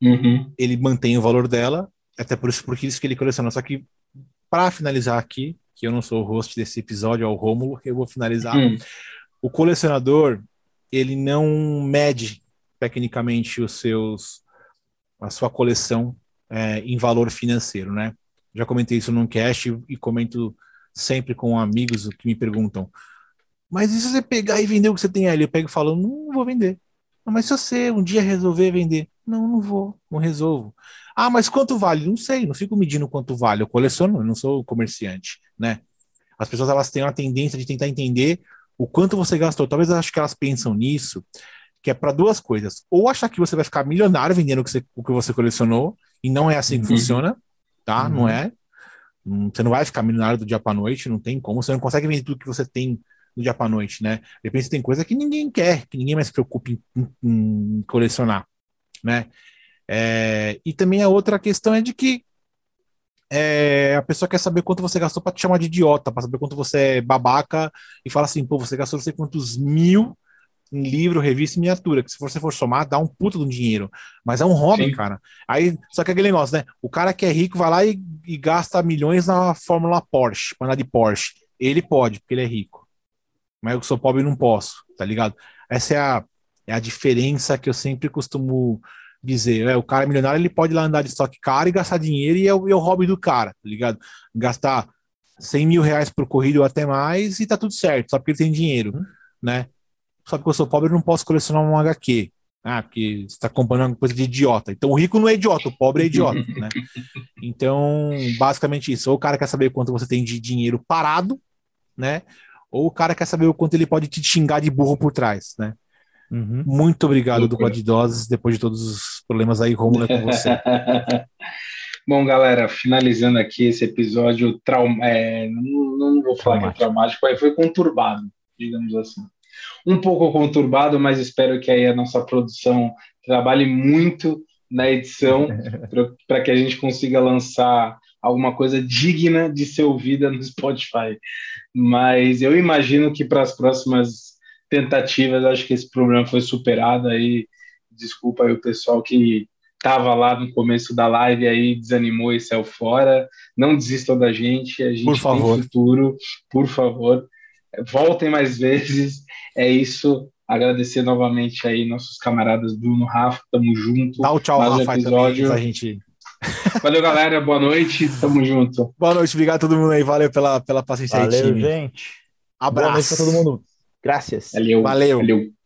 Uhum. Ele mantém o valor dela, até por isso, porque isso que ele coleciona. Só que, para finalizar aqui, que eu não sou o host desse episódio, é o Rômulo, eu vou finalizar. Uhum. O colecionador, ele não mede tecnicamente os seus, a sua coleção é, em valor financeiro, né? Já comentei isso num cast e comento sempre com amigos que me perguntam mas e se você pegar e vender o que você tem ali? Eu pego e falo, não vou vender. mas se você um dia resolver vender, não, não vou, não resolvo. Ah, mas quanto vale? Não sei, não fico medindo quanto vale. Eu coleciono, eu não sou comerciante, né? As pessoas elas têm uma tendência de tentar entender o quanto você gastou. Talvez eu acho que elas pensam nisso, que é para duas coisas. Ou achar que você vai ficar milionário vendendo o que você, o que você colecionou, e não é assim que uhum. funciona, tá? Uhum. Não é. Hum, você não vai ficar milionário do dia para noite, não tem como. Você não consegue vender tudo que você tem do dia para noite, né? De repente tem coisa que ninguém quer, que ninguém mais se preocupa em, em, em colecionar, né? É, e também a outra questão é de que é, a pessoa quer saber quanto você gastou para te chamar de idiota, para saber quanto você é babaca e fala assim, pô, você gastou não sei quantos mil em livro, revista e miniatura, que se você for somar, dá um puto do dinheiro. Mas é um hobby, Sim. cara. Aí, só que aquele negócio, né? O cara que é rico vai lá e, e gasta milhões na Fórmula Porsche, para andar de Porsche. Ele pode, porque ele é rico mas eu que sou pobre não posso, tá ligado? Essa é a, é a diferença que eu sempre costumo dizer. É, o cara milionário ele pode lá andar de estoque caro e gastar dinheiro e é o, é o hobby do cara, tá ligado? Gastar 100 mil reais por corrido ou até mais e tá tudo certo, só porque ele tem dinheiro, Uhum. né? Só porque eu sou pobre eu não posso colecionar um HQ. Ah, porque você tá comprando uma coisa de idiota. Então o rico não é idiota, o pobre é idiota, né? Então, basicamente isso. Ou o cara quer saber quanto você tem de dinheiro parado, né? Ou o cara quer saber o quanto ele pode te xingar de burro por trás, né? Uhum. Muito obrigado, dupla de doses, depois de todos os problemas aí, Romulo, é com você. Bom, galera, finalizando aqui esse episódio, trauma, é, não, não vou falar que é traumático, mas foi conturbado, digamos assim. Um pouco conturbado, mas espero que aí a nossa produção trabalhe muito na edição para que a gente consiga lançar alguma coisa digna de ser ouvida no Spotify. Mas eu imagino que para as próximas tentativas, acho que esse problema foi superado aí. Desculpa aí o pessoal que estava lá no começo da live aí desanimou e saiu fora. Não desistam da gente, a gente Por favor. tem futuro, por favor. Voltem mais vezes. É isso. Agradecer novamente aí nossos camaradas Bruno, Rafa, tamo junto. Dá o tchau, Mais Rafa, episódio. também, a gente. Valeu, galera. Boa noite. Tamo junto. Boa noite, obrigado a todo mundo aí, valeu pela, pela paciência aí, Valeu, time. gente. Boa noite Abraço. pra todo mundo. Graças. Valeu. Valeu. Valeu.